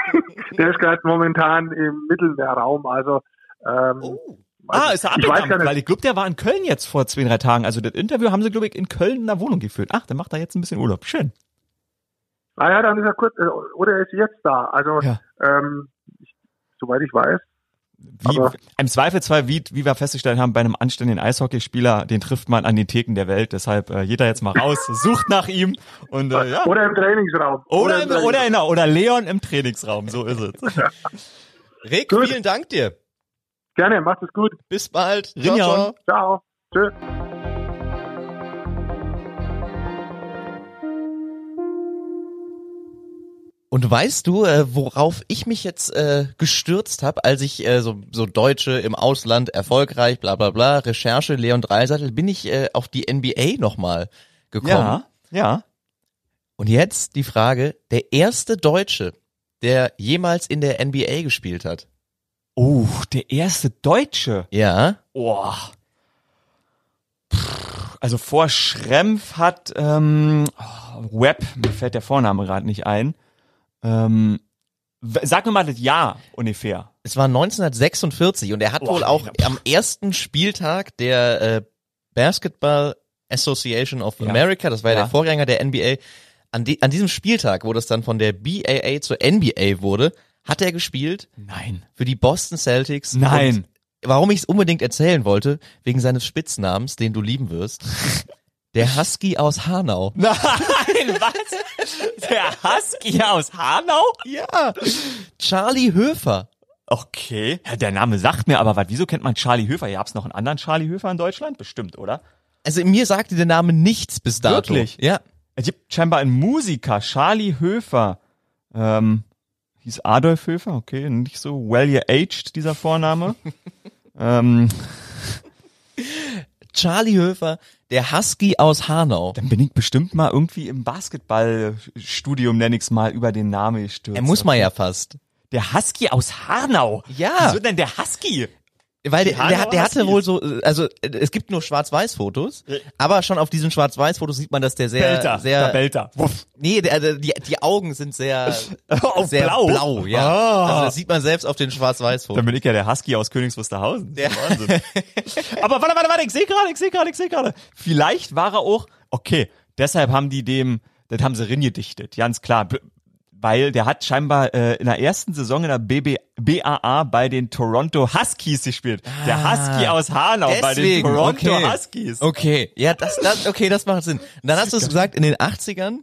[LAUGHS] der ist gerade momentan im Mittelmeerraum, also ähm, oh. Ah, ist er abgegangen, weil ich glaube, der war in Köln jetzt vor zwei, drei Tagen. Also das Interview haben sie, glaube ich, in Köln in der Wohnung geführt. Ach, dann macht er jetzt ein bisschen Urlaub. Schön. Ah ja, dann ist er kurz, äh, oder er ist jetzt da. Also, ja. ähm, ich, soweit ich weiß. Wie, Im Zweifelsfall, wie, wie wir festgestellt haben, bei einem anständigen Eishockeyspieler, den trifft man an den Theken der Welt. Deshalb äh, jeder jetzt mal raus, [LAUGHS] sucht nach ihm und äh, ja. Oder im Trainingsraum. Oder, oder, im, oder, in, oder Leon im Trainingsraum, so ist es. [LAUGHS] Rick, gut. vielen Dank dir. Gerne, macht es gut. Bis bald. Ciao, ciao. ciao. Tschö. Und weißt du, äh, worauf ich mich jetzt äh, gestürzt habe, als ich äh, so, so Deutsche im Ausland erfolgreich, bla bla bla, Recherche, Leon Dreisattel, bin ich äh, auf die NBA nochmal gekommen. Ja, ja. Und jetzt die Frage, der erste Deutsche, der jemals in der NBA gespielt hat. Oh, der erste Deutsche. Ja. Oh. Also vor Schrempf hat ähm, oh, Webb, mir fällt der Vorname gerade nicht ein. Ähm, sag mir mal das Jahr ungefähr. Es war 1946 und er hat Boah, wohl auch Alter, am ersten Spieltag der äh, Basketball Association of Ja. America, das war ja Ja. der Vorgänger der NBA, an, die, an diesem Spieltag, wo das dann von der BAA zur NBA wurde, hat er gespielt Nein. für die Boston Celtics. Nein. Und warum ich es unbedingt erzählen wollte, wegen seines Spitznamens, den du lieben wirst. [LAUGHS] Der Husky aus Hanau. [LAUGHS] Nein, was? Der Husky aus Hanau? Ja. Charlie Höfer. Okay. Ja, der Name sagt mir aber was. Wieso kennt man Charlie Höfer? Gab's noch einen anderen Charlie Höfer in Deutschland? Bestimmt, oder? Also mir sagte der Name nichts bis dato. Wirklich? Ja. Es gibt scheinbar einen Musiker, Charlie Höfer. Ähm, hieß Adolf Höfer, okay, nicht so well you aged, dieser Vorname. [LAUGHS] ähm, Charlie Höfer, der Husky aus Hanau. dann bin ich bestimmt mal irgendwie im Basketballstudium, nenn ich's mal, über den Namen gestürzt. Er muss man ja fast. Der Husky aus Hanau. Ja. Wieso denn der Husky? Weil der, der, der hatte wohl so, äh, also äh, es gibt nur Schwarz-Weiß-Fotos, aber schon auf diesen Schwarz-Weiß-Fotos sieht man, dass der sehr, Belter, sehr, der Belter. Wuff. nee, der, der, die, die Augen sind sehr, [LAUGHS] Auf sehr blau. blau, ja. Ah. Also das sieht man selbst auf den Schwarz-Weiß-Fotos. Dann bin ich ja der Husky aus Königs Wusterhausen. Ja Wahnsinn. [LAUGHS] Aber warte, warte, warte, ich sehe gerade, ich sehe gerade, ich sehe gerade. Vielleicht war er auch, okay, deshalb haben die dem, das haben sie ringedichtet, ganz klar. Weil der hat scheinbar äh, in der ersten Saison in der BB, BAA bei den Toronto Huskies gespielt. der Ah, Husky aus Hanau bei den Deswegen, Toronto okay. Huskies. Okay, ja, das, das, okay, das macht Sinn. Und dann hast du es gesagt, in den 80ern,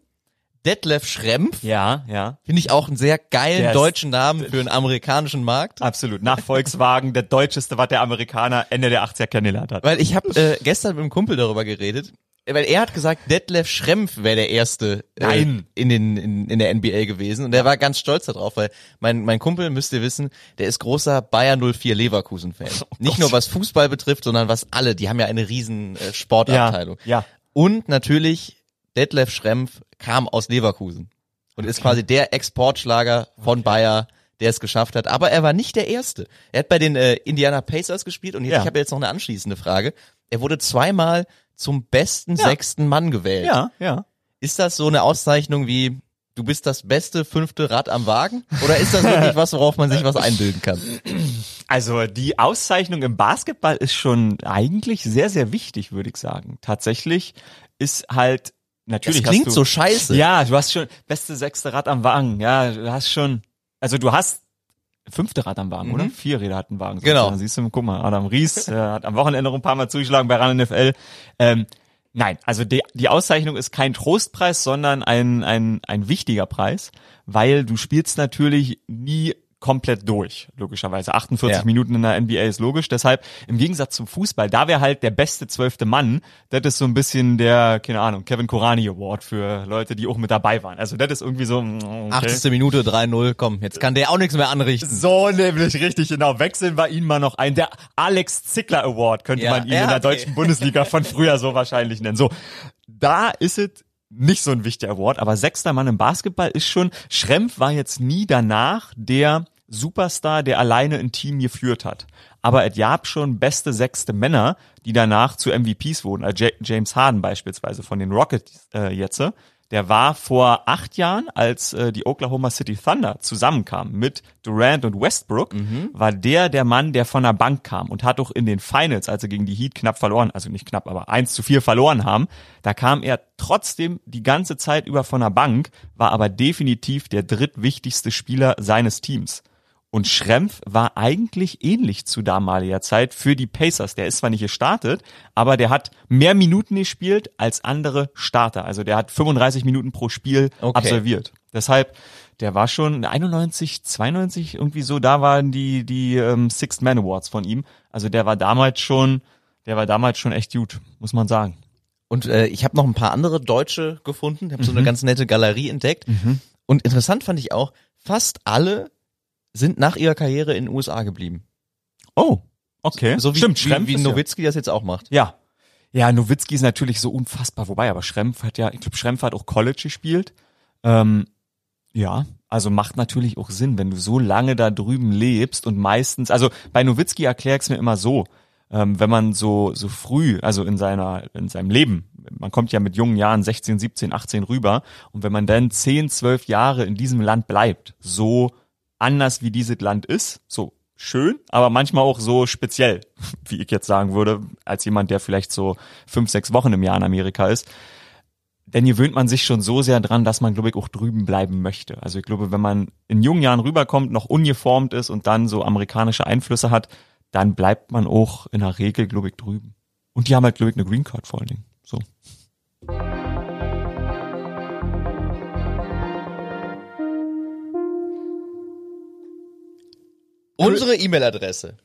Detlef Schrempf, Ja, ja. finde ich auch einen sehr geilen Der deutschen Namen für einen amerikanischen Markt. Absolut. Nach Volkswagen, der deutscheste, was der Amerikaner Ende der 80er kennengelernt hat. Weil ich habe äh, gestern mit einem Kumpel darüber geredet, weil er hat gesagt, Detlef Schrempf wäre der erste äh, in den in, in der NBA gewesen und er war ganz stolz darauf, weil mein mein Kumpel müsst ihr wissen, der ist großer Bayer 04 Leverkusen Fan. [LAUGHS] Nicht nur was Fußball betrifft, sondern was alle, die haben ja eine riesen äh, Sportabteilung. Ja, ja. Und natürlich Detlef Schrempf kam aus Leverkusen und ist quasi der Exportschlager von Bayer, der es geschafft hat. Aber er war nicht der Erste. Er hat bei den äh, Indiana Pacers gespielt und Ja. ich habe jetzt noch eine anschließende Frage. Er wurde zweimal zum besten sechsten Mann gewählt. Ja, ja. Ist das so eine Auszeichnung wie du bist das beste fünfte Rad am Wagen? Oder ist das wirklich was, worauf man sich was einbilden kann? Also die Auszeichnung im Basketball ist schon eigentlich sehr, sehr wichtig, würde ich sagen. Tatsächlich ist halt Das natürlich. klingt hast so du, scheiße. Ja, du hast schon beste sechste Rad am Wagen. Ja, du hast schon. Also du hast fünfte Rad am Wagen, oder? Vier Räder hat ein Wagen. Genau. sozusagen. Siehst du, guck mal, Adam Ries äh, hat am Wochenende noch ein paar Mal zugeschlagen bei RAN NFL. Ähm, nein, also die, die Auszeichnung ist kein Trostpreis, sondern ein, ein, ein wichtiger Preis, weil du spielst natürlich nie komplett durch, logischerweise. 48 Ja. Minuten in der NBA ist logisch. Deshalb, im Gegensatz zum Fußball, da wäre halt der beste zwölfte Mann, das ist so ein bisschen der, keine Ahnung, Kevin Korani Award für Leute, die auch mit dabei waren. Also das ist irgendwie so, mm, okay. 80. Minute 3-0, komm, jetzt kann der auch nichts mehr anrichten. So nämlich richtig, genau. Wechseln wir ihn mal noch ein. Der Alex Zickler Award könnte Ja, man ihn in der okay. deutschen Bundesliga von früher so wahrscheinlich nennen. So, da ist es nicht so ein wichtiger Award, aber sechster Mann im Basketball ist schon, Schrempf war jetzt nie danach der Superstar, der alleine ein Team geführt hat. Aber es gab schon beste sechste Männer, die danach zu MVPs wurden. Also Ja- James Harden beispielsweise von den Rockets äh, jetzt. Der war vor acht Jahren, als äh, die Oklahoma City Thunder zusammenkamen mit Durant und Westbrook, war der der Mann, der von der Bank kam und hat auch in den Finals, als sie gegen die Heat knapp verloren, also nicht knapp, aber 1 zu 4 verloren haben, da kam er trotzdem die ganze Zeit über von der Bank, war aber definitiv der drittwichtigste Spieler seines Teams. Und Schrempf war eigentlich ähnlich zu damaliger Zeit für die Pacers. Der ist zwar nicht gestartet, aber der hat mehr Minuten gespielt als andere Starter. Also der hat 35 Minuten pro Spiel Okay. absolviert. Deshalb, der war schon 91, 92 irgendwie so, da waren die, die ähm, Sixth Man Awards von ihm. Also der war damals schon Der war damals schon echt gut, muss man sagen. Und äh, ich habe noch ein paar andere Deutsche gefunden, habe so Mhm. eine ganz nette Galerie entdeckt. Und interessant fand ich auch, fast alle sind nach ihrer Karriere in den USA geblieben. Oh, okay. So wie, Stimmt, wie, Schrempf wie ja- Nowitzki das jetzt auch macht. Ja. Ja, Nowitzki ist natürlich so unfassbar vorbei, aber Schrempf hat ja, ich glaube, Schrempf hat auch College gespielt. Ähm, ja, also macht natürlich auch Sinn, wenn du so lange da drüben lebst und meistens, also bei Nowitzki erklär ich's mir immer so, ähm, wenn man so, so früh, also in seiner, in seinem Leben, man kommt ja mit jungen Jahren 16, 17, 18 rüber und wenn man dann 10, 12 Jahre in diesem Land bleibt, so anders wie dieses Land ist, so schön, aber manchmal auch so speziell, [LAUGHS] wie ich jetzt sagen würde, als jemand, der vielleicht so fünf, sechs Wochen im Jahr in Amerika ist. Denn gewöhnt man sich schon so sehr dran, dass man, glaube ich, auch drüben bleiben möchte. Also ich glaube, wenn man in jungen Jahren rüberkommt, noch ungeformt ist und dann so amerikanische Einflüsse hat, dann bleibt man auch in der Regel, glaube ich, drüben. Und die haben halt, glaube ich, eine Green Card vor allen Dingen. So. Unsere E-Mail-Adresse.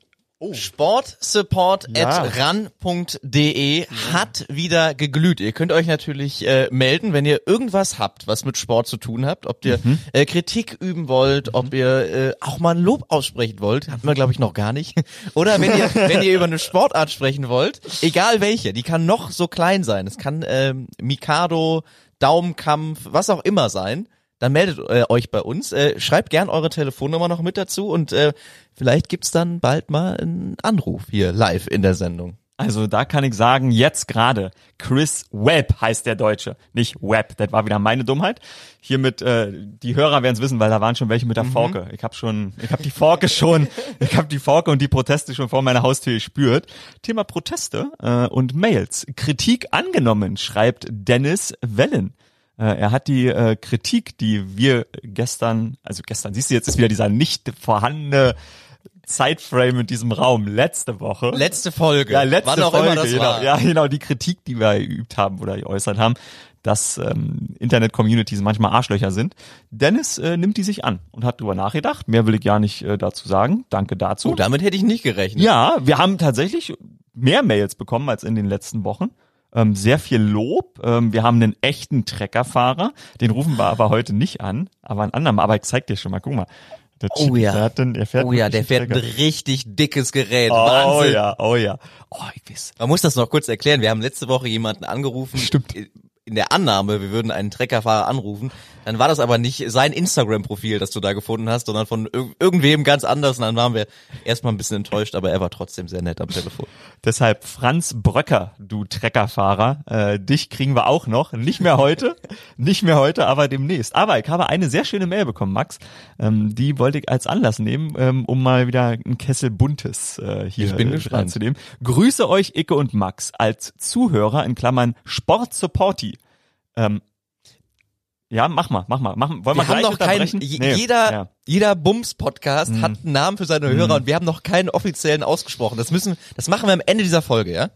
Sportsupport Ja. at ran.de hat wieder geglüht. Ihr könnt euch natürlich äh, melden, wenn ihr irgendwas habt, was mit Sport zu tun habt. Ob ihr äh, Kritik üben wollt, ob ihr äh, auch mal ein Lob aussprechen wollt. Hatten wir, glaube ich, noch gar nicht. [LAUGHS] Oder wenn ihr, wenn ihr über eine Sportart sprechen wollt, egal welche, die kann noch so klein sein. Es kann ähm, Mikado, Daumenkampf, was auch immer sein dann meldet äh, euch bei uns. Äh, schreibt gern eure Telefonnummer noch mit dazu und äh, vielleicht gibt's dann bald mal einen Anruf hier live in der Sendung. Also da kann ich sagen, jetzt gerade, Chris Webb heißt der Deutsche, nicht Webb, das war wieder meine Dummheit. Hiermit, äh, die Hörer werden es wissen, weil da waren schon welche mit der Forke. Ich habe schon, ich habe die Forke schon, [LAUGHS] ich habe die Forke und die Proteste schon vor meiner Haustür gespürt. Thema Proteste äh, und Mails. Kritik angenommen, schreibt Dennis Wellen. Äh, Er hat die äh, Kritik, die wir gestern, also gestern, siehst du, jetzt ist wieder dieser nicht vorhandene Zeitframe in diesem Raum, letzte Woche. Letzte Folge. Ja, letzte Wann Folge, immer das genau. war. Ja, genau, die Kritik, die wir geübt haben oder geäußert haben, dass ähm, Internet-Communities manchmal Arschlöcher sind. Dennis äh, nimmt die sich an und hat drüber nachgedacht. Mehr will ich gar nicht äh, dazu sagen. Danke dazu. Oh, damit hätte ich nicht gerechnet. ja, wir haben tatsächlich mehr Mails bekommen als in den letzten Wochen. Ähm, sehr viel Lob. Ähm, wir haben einen echten Treckerfahrer. Den rufen wir aber heute nicht an, aber einen anderen. Aber ich zeig dir schon mal. Guck mal. Der Oh ja. Der, den, der fährt Oh ja, der fährt ein richtig dickes Gerät. Oh Wahnsinn. ja, oh ja. Oh, ich weiß. Man muss das noch kurz erklären. Wir haben letzte Woche jemanden angerufen. Stimmt. In der Annahme, wir würden einen Treckerfahrer anrufen. Dann war das aber nicht sein Instagram-Profil, das du da gefunden hast, sondern von irg irgendwem ganz anders. Und dann waren wir erstmal ein bisschen enttäuscht, aber er war trotzdem sehr nett am Telefon. Deshalb Franz Bröcker, du Treckerfahrer, äh, dich kriegen wir auch noch. Nicht mehr heute, [LAUGHS] nicht mehr heute, aber demnächst. Aber ich habe eine sehr schöne Mail bekommen, Max. Ähm, die wollte ich als Anlass nehmen, ähm, um mal wieder ein Kessel Buntes äh, hier Ich bin äh, gespannt. reinzunehmen. Grüße euch, Icke und Max, als Zuhörer in Klammern Sport-Supporti. Ähm, ja, mach mal, mach mal. Mach, wollen wir, Wir haben noch keinen, Nee, jeder, ja. Mhm. jeder Bums-Podcast hat einen Namen für seine Hörer und wir haben noch keinen offiziellen ausgesprochen. Das müssen, das machen wir am Ende dieser Folge, ja?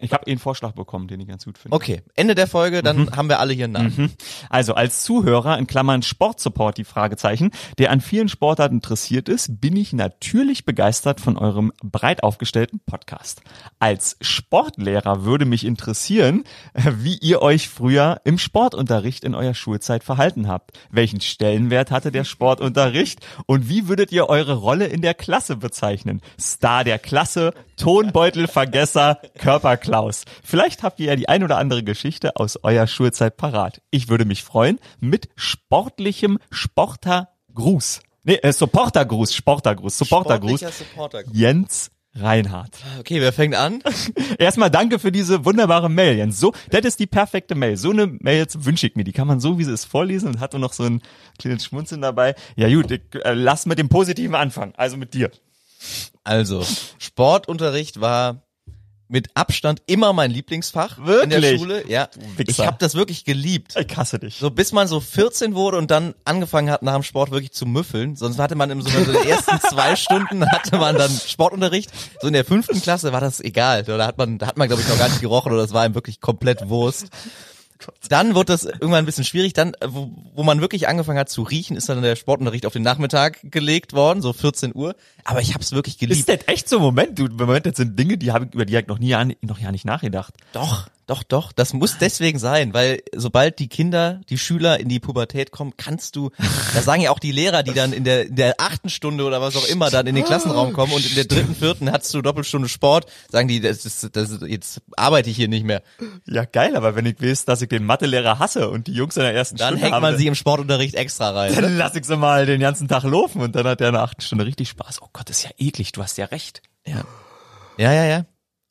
Ich habe eh einen Vorschlag bekommen, den ich ganz gut finde. Okay, Ende der Folge, dann Mhm. haben wir alle hier einen Namen. Also als Zuhörer in Klammern Sportsupport die Fragezeichen, der an vielen Sportarten interessiert ist, bin ich natürlich begeistert von eurem breit aufgestellten Podcast. Als Sportlehrer würde mich interessieren, [LAUGHS] wie ihr euch früher im Sportunterricht in eurer Schulzeit verhalten habt. Welchen Stellenwert hatte der Sportunterricht und wie würdet ihr eure Rolle in der Klasse bezeichnen? Star der Klasse, Tonbeutelvergesser, Körperklaus. Vielleicht habt ihr ja die ein oder andere Geschichte aus eurer Schulzeit parat. Ich würde mich freuen mit sportlichem Sportergruß. Nee, äh, Supportergruß, Sportergruß, Supportergruß. Sportlicher Supporter. Jens Reinhardt. Okay, wer fängt an? [LAUGHS] Erstmal danke für diese wunderbare Mail, Jens. So, das ist die perfekte Mail. So eine Mail wünsche ich mir. Die kann man so, wie sie ist, vorlesen und hat nur noch so ein kleines Schmunzeln dabei. Ja gut, ich, äh, lass mit dem Positiven anfangen. Also mit dir. Also, Sportunterricht war mit Abstand immer mein Lieblingsfach in der Wirklich? Schule. Ja, ich habe das wirklich geliebt. Ich hasse dich. So bis man so 14 wurde und dann angefangen hat nach dem Sport wirklich zu müffeln. Sonst hatte man in so, so den ersten zwei [LAUGHS] Stunden hatte man dann Sportunterricht. So in der fünften Klasse war das egal. Da hat man, da hat man glaube ich noch gar nicht gerochen oder das war ihm wirklich komplett Wurst. Dann wurde das irgendwann ein bisschen schwierig. Dann, äh, wo, wo man wirklich angefangen hat zu riechen, ist dann der Sportunterricht auf den Nachmittag gelegt worden, so 14 Uhr. Aber ich habe es wirklich geliebt. Ist das echt so? Moment, du, Moment, das sind Dinge, die habe ich über die hab ich noch nie, noch ja nicht nachgedacht. Doch, doch, doch. Das muss deswegen sein, weil sobald die Kinder, die Schüler in die Pubertät kommen, kannst du, da sagen ja auch die Lehrer, die dann in der, in der achten Stunde oder was auch immer dann in den Klassenraum kommen und in der dritten, vierten hast du Doppelstunde Sport, sagen die, das ist, das ist, jetzt arbeite ich hier nicht mehr. Ja, geil, aber wenn ich weiß, dass ich den Mathelehrer hasse und die Jungs in der ersten Dann Stunde hängt haben, man sie im Sportunterricht extra rein. ne? dann lass ich sie mal den ganzen Tag laufen und dann hat der in der achten Stunde richtig Spaß. Oh Gott, das ist ja eklig, du hast ja recht. Ja. Ja, ja, ja.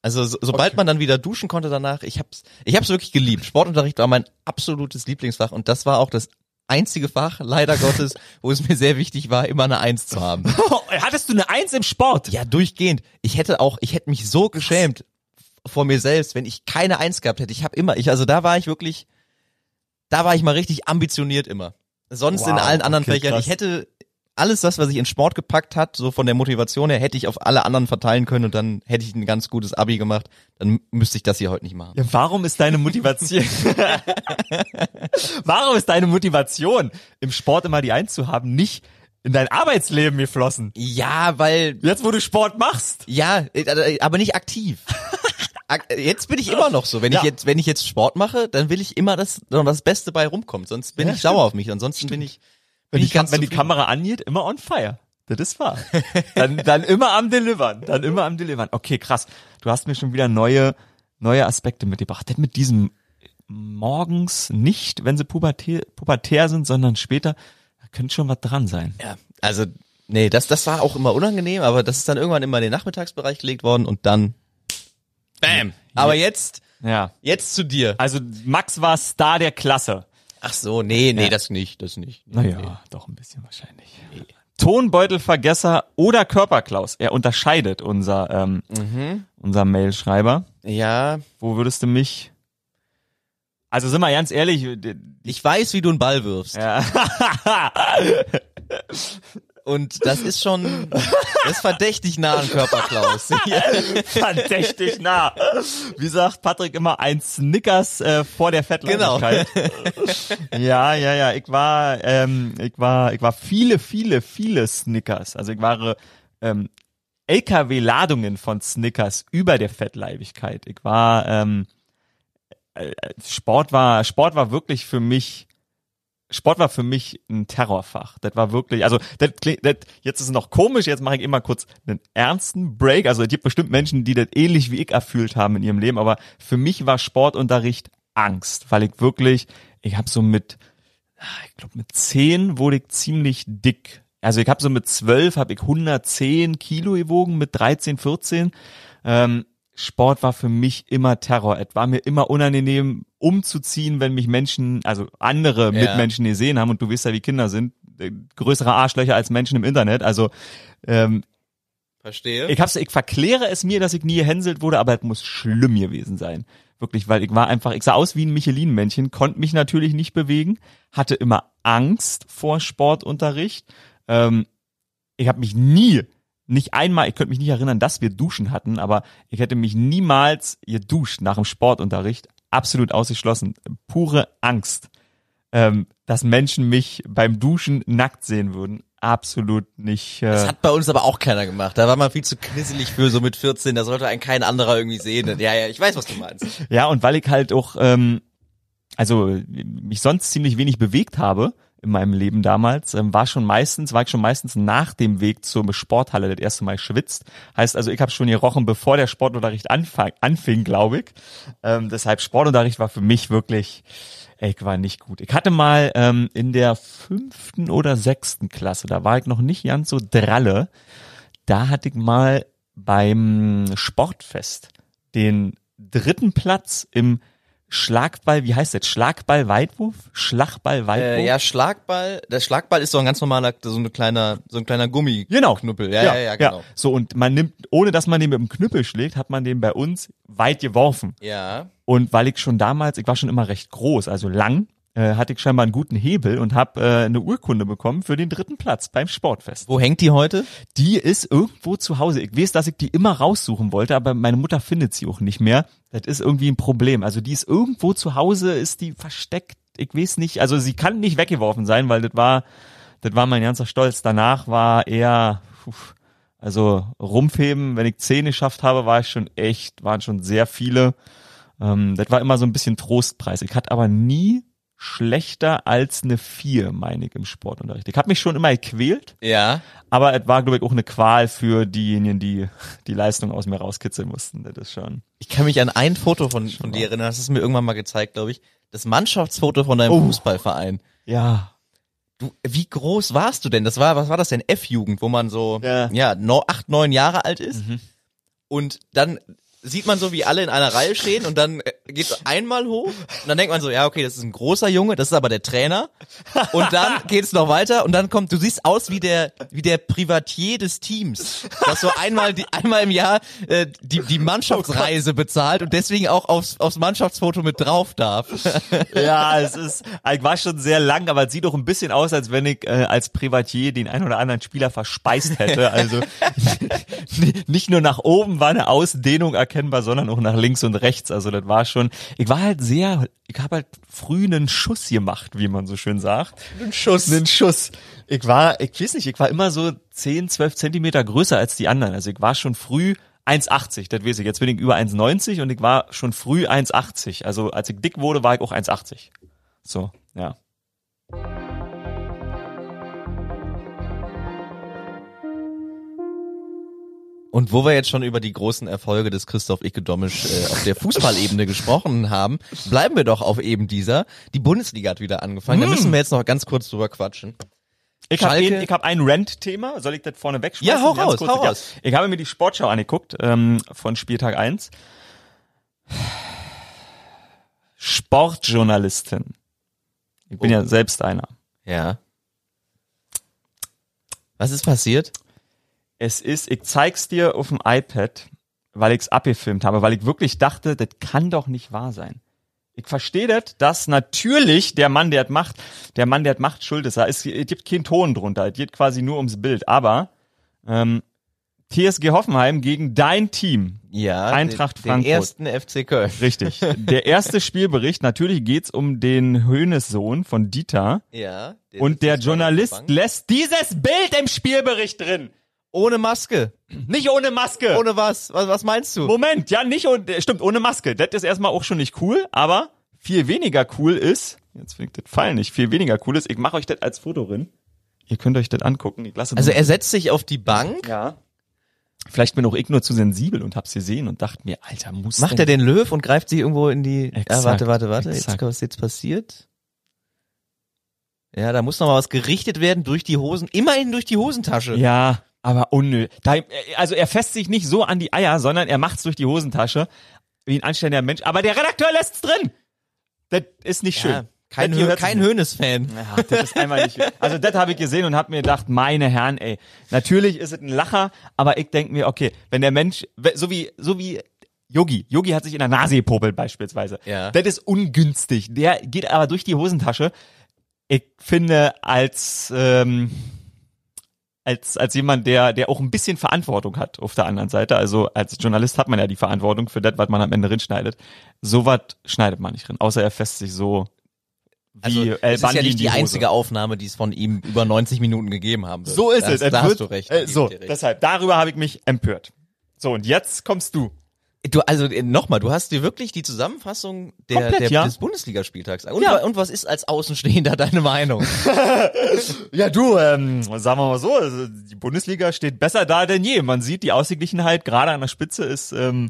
Also so, sobald man dann wieder duschen konnte danach, ich hab's, ich hab's wirklich geliebt. Sportunterricht war mein absolutes Lieblingsfach und das war auch das einzige Fach, leider Gottes, [LAUGHS] wo es mir sehr wichtig war, immer eine Eins zu haben. [LAUGHS] Hattest du eine Eins im Sport? Ja, durchgehend. Ich hätte auch, ich hätte mich so geschämt vor mir selbst, wenn ich keine Eins gehabt hätte. Ich habe immer, ich, also da war ich wirklich, da war ich mal richtig ambitioniert immer. Sonst in Wow, allen anderen okay, Fächern. krass. Ich hätte alles das, was ich in Sport gepackt hat, so von der Motivation her, hätte ich auf alle anderen verteilen können und dann hätte ich ein ganz gutes Abi gemacht. Dann müsste ich das hier heute nicht machen. Ja, warum ist deine Motivation? [LAUGHS] warum ist deine Motivation, im Sport immer die Eins zu haben, nicht in dein Arbeitsleben geflossen? Ja, weil Jetzt, wo du Sport machst. Ja, äh, aber nicht aktiv. [LAUGHS] Ak- Jetzt bin ich immer noch so. Wenn Ja. ich jetzt, wenn ich jetzt Sport mache, dann will ich immer, dass noch das Beste bei rumkommt. Sonst bin Ja, ich stimmt. sauer auf mich. Ansonsten bin ich, Wenn, die, Kam- wenn die. Kamera angeht, immer on fire. Das ist wahr. [LAUGHS] Dann, dann immer am Delivern. Dann immer am Delivern. Okay, krass. Du hast mir schon wieder neue, neue Aspekte mitgebracht. Das mit diesem morgens nicht, wenn sie pubertär, pubertär sind, sondern später, da könnte schon was dran sein. Ja, also nee, das, das war auch immer unangenehm, aber das ist dann irgendwann immer in den Nachmittagsbereich gelegt worden und dann, bam. Aber jetzt, Ja. jetzt zu dir. Also Max war Star der Klasse. Ach so, nee, nee, Ja. das nicht, das nicht. Nee, Naja, nee. doch ein bisschen wahrscheinlich. Tonbeutelvergesser oder Körperklaus. Er unterscheidet unser, ähm, unser Mailschreiber. Ja, Wo würdest du mich? Also sind wir ganz ehrlich, ich weiß, wie du einen Ball wirfst. ja. [LAUGHS] Und das ist schon, das ist verdächtig nah an Körperklaus. [LAUGHS] verdächtig nah. Wie sagt Patrick immer, ein Snickers äh, vor der Fettleibigkeit. ja, ja, ja. Ich war, ähm, ich war, ich war viele, viele, viele Snickers. Also ich war ähm, LKW-Ladungen von Snickers über der Fettleibigkeit. Ich war, ähm, äh, Sport war, Sport war wirklich für mich Sport war für mich ein Terrorfach. Das war wirklich, also das, klingt- das, jetzt ist es noch komisch, jetzt mache ich immer kurz einen ernsten Break. Also es gibt bestimmt Menschen, die das ähnlich wie ich erfüllt haben in ihrem Leben, aber für mich war Sportunterricht Angst, weil ich wirklich, ich habe so mit, ich glaube mit zehn wurde ich ziemlich dick. Also ich habe so mit zwölf habe ich 110 Kilo gewogen, mit 13, 14. Ähm, Sport war für mich immer Terror. Es war mir immer unangenehm, umzuziehen, wenn mich Menschen, also andere Mitmenschen gesehen haben. Und du weißt ja, wie Kinder sind. äh, Größere Arschlöcher als Menschen im Internet. Also ähm, Verstehe. ich hab's, ich verkläre es mir, dass ich nie gehänselt wurde, aber es muss schlimm gewesen sein. Wirklich, weil ich war einfach, ich sah aus wie ein Michelin-Männchen, konnte mich natürlich nicht bewegen, hatte immer Angst vor Sportunterricht. Ähm, ich habe mich nie, nicht einmal, ich könnte mich nicht erinnern, dass wir Duschen hatten, aber ich hätte mich niemals geduscht nach dem Sportunterricht. Absolut ausgeschlossen. Pure Angst, ähm, dass Menschen mich beim Duschen nackt sehen würden. Absolut nicht. Äh, Das hat bei uns aber auch keiner gemacht. Da war man viel zu knisselig für so mit 14. Da sollte einen kein anderer irgendwie sehen. Ja, ja, ich weiß, was du meinst. Ja, und weil ich halt auch, ähm, also mich sonst ziemlich wenig bewegt habe in meinem Leben damals, ähm, war schon meistens, war ich schon meistens nach dem Weg zur Sporthalle das erste Mal schwitzt. Heißt also, ich habe schon gerochen, bevor der Sportunterricht anfang, anfing, glaube ich. Ähm, deshalb Sportunterricht war für mich wirklich, ich war nicht gut. Ich hatte mal ähm, in der fünften oder sechsten Klasse, da war ich noch nicht ganz so dralle, da hatte ich mal beim Sportfest den dritten Platz im Schlagball, wie heißt das? Schlagball-Weitwurf? Schlagball-Weitwurf? Äh, ja, Schlagball. Der Schlagball ist so ein ganz normaler, so ein kleiner, so ein kleiner Gummi. Genau. Knüppel. Ja, ja, ja, genau. So, und man nimmt, ohne dass man den mit dem Knüppel schlägt, hat man den bei uns weit geworfen. Ja. Und weil ich schon damals, ich war schon immer recht groß, also lang, äh, hatte ich scheinbar einen guten Hebel und habe äh, eine Urkunde bekommen für den dritten Platz beim Sportfest. Wo hängt die heute? Die ist irgendwo zu Hause. Ich weiß, dass ich die immer raussuchen wollte, aber meine Mutter findet sie auch nicht mehr. Das ist irgendwie ein Problem. Also die ist irgendwo zu Hause, ist die versteckt. Ich weiß nicht. Also sie kann nicht weggeworfen sein, weil das war, das war mein ganzer Stolz. Danach war eher, pf, also Rumpfheben, wenn ich Zähne geschafft habe, war ich schon echt, waren schon sehr viele. Ähm, das war immer so ein bisschen Trostpreis. Ich hatte aber nie schlechter als eine vier, meine ich, im Sportunterricht. Ich habe mich schon immer gequält, Ja. aber es war, glaube ich, auch eine Qual für diejenigen, die die Leistung aus mir rauskitzeln mussten. Das ist schon. Ich kann mich an ein Foto von, von dir erinnern, das ist mir irgendwann mal gezeigt, glaube ich. Das Mannschaftsfoto von deinem Oh. Fußballverein. Ja. Du, wie groß warst du denn? Das war, was war das denn? F-Jugend, wo man so, Ja. ja, no, acht, neun Jahre alt ist. Und dann sieht man so, wie alle in einer Reihe stehen und dann äh, geht's einmal hoch und dann denkt man so, ja, okay, das ist ein großer Junge, das ist aber der Trainer. Und dann [LAUGHS] geht's noch weiter und dann kommt, du siehst aus wie der, wie der Privatier des Teams, das so einmal, die, einmal im Jahr äh, die, die Mannschaftsreise bezahlt und deswegen auch aufs, aufs Mannschaftsfoto mit drauf darf. [LAUGHS] Ja, es ist, ich war schon sehr lang, aber es sieht doch ein bisschen aus, als wenn ich äh, als Privatier den ein oder anderen Spieler verspeist hätte. Also [LAUGHS] nicht nur nach oben war eine Ausdehnung erkennbar, sondern auch nach links und rechts. Also das war schon, ich war halt sehr, ich habe halt früh einen Schuss gemacht, wie man so schön sagt. Einen Schuss. Einen Schuss. Ich war, ich weiß nicht, ich war immer so 10, 12 Zentimeter größer als die anderen. Also ich war schon früh 1,80, das weiß ich. Jetzt bin ich über 1,90 und ich war schon früh 1,80. Also als ich dick wurde, war ich auch 1,80. So, ja. Und wo wir jetzt schon über die großen Erfolge des Christoph Icke-Domisch äh, auf der Fußballebene gesprochen haben, bleiben wir doch auf eben dieser. Die Bundesliga hat wieder angefangen. Da müssen wir jetzt noch ganz kurz drüber quatschen. Ich habe ein, ich hab ein Rent-Thema. Soll ich das vorne wegschmeißen? Ja, hau Ganz raus, kurz. hau Ja. raus. Ich habe mir die Sportschau angeguckt ähm, von Spieltag 1. Sportjournalistin. Ich bin Oh. ja selbst einer. Ja. Was ist passiert? Es ist, ich zeig's dir auf dem iPad, weil ich's abgefilmt habe, weil ich wirklich dachte, das kann doch nicht wahr sein. Ich verstehe das, dass natürlich der Mann, der das macht, der Mann, der das macht, schuld ist. Es gibt keinen Ton drunter, es geht quasi nur ums Bild. Aber ähm, TSG Hoffenheim gegen dein Team. Ja. Eintracht den, Frankfurt. Den ersten FC Köln. Richtig. [LAUGHS] Der erste Spielbericht, natürlich geht's um den Höhnes-Sohn von Dieter. Ja. Und der Journalist lässt dieses Bild im Spielbericht drin. Ohne Maske. Nicht ohne Maske. Ohne was? Was, was meinst du? Moment, ja, nicht ohne, stimmt, ohne Maske. Das ist erstmal auch schon nicht cool, aber viel weniger cool ist, jetzt finde ich das Fall nicht, viel weniger cool ist, ich mache euch das als Foto drin. Ihr könnt euch das angucken. Ich lasse Also er setzt sich auf die Bank. ja. Vielleicht bin auch ich nur zu sensibel und hab's gesehen und dachte mir, Alter, muss Macht er den Löw und greift sich irgendwo in die. ja, Exakt, warte, warte, warte. Jetzt, exakt. was jetzt passiert? Ja, da muss noch mal was gerichtet werden durch die Hosen. Immerhin durch die Hosentasche. Ja, aber unnötig. Also er fässt sich nicht so an die Eier, sondern er macht's durch die Hosentasche. Wie ein anständiger Mensch. Aber der Redakteur lässt's drin. Das ist nicht schön. Ja, kein, Hö kein Hönes-Fan. Ja, das ist einmal nicht. Also das habe ich gesehen und habe mir gedacht, meine Herren, ey, natürlich ist es ein Lacher, aber ich denk mir, okay, wenn der Mensch, so wie so wie Yogi, Yogi hat sich in der Nase gepopelt beispielsweise. Ja. Das ist ungünstig. Der geht aber durch die Hosentasche. Ich finde als ähm, als als jemand, der der auch ein bisschen Verantwortung hat auf der anderen Seite. Also als Journalist hat man ja die Verantwortung für das, was man am Ende drin schneidet. So was schneidet man nicht drin, außer er fässt sich so wie Also, es ist ja nicht die Hose. einzige Aufnahme, die es von ihm über 90 Minuten gegeben haben wird. So ist das, es. Da hast wird- du recht. Äh, so, deshalb, darüber habe ich mich empört. So, und jetzt kommst du. Du, also äh, nochmal, du hast dir wirklich die Zusammenfassung der, Komplett, der, ja. des Bundesligaspieltags. Und, Ja. und was ist als Außenstehender [LAUGHS] deine Meinung? [LAUGHS] Ja, du, ähm, sagen wir mal so, also die Bundesliga steht besser da denn je. Man sieht, die Ausgeglichenheit gerade an der Spitze ist ähm,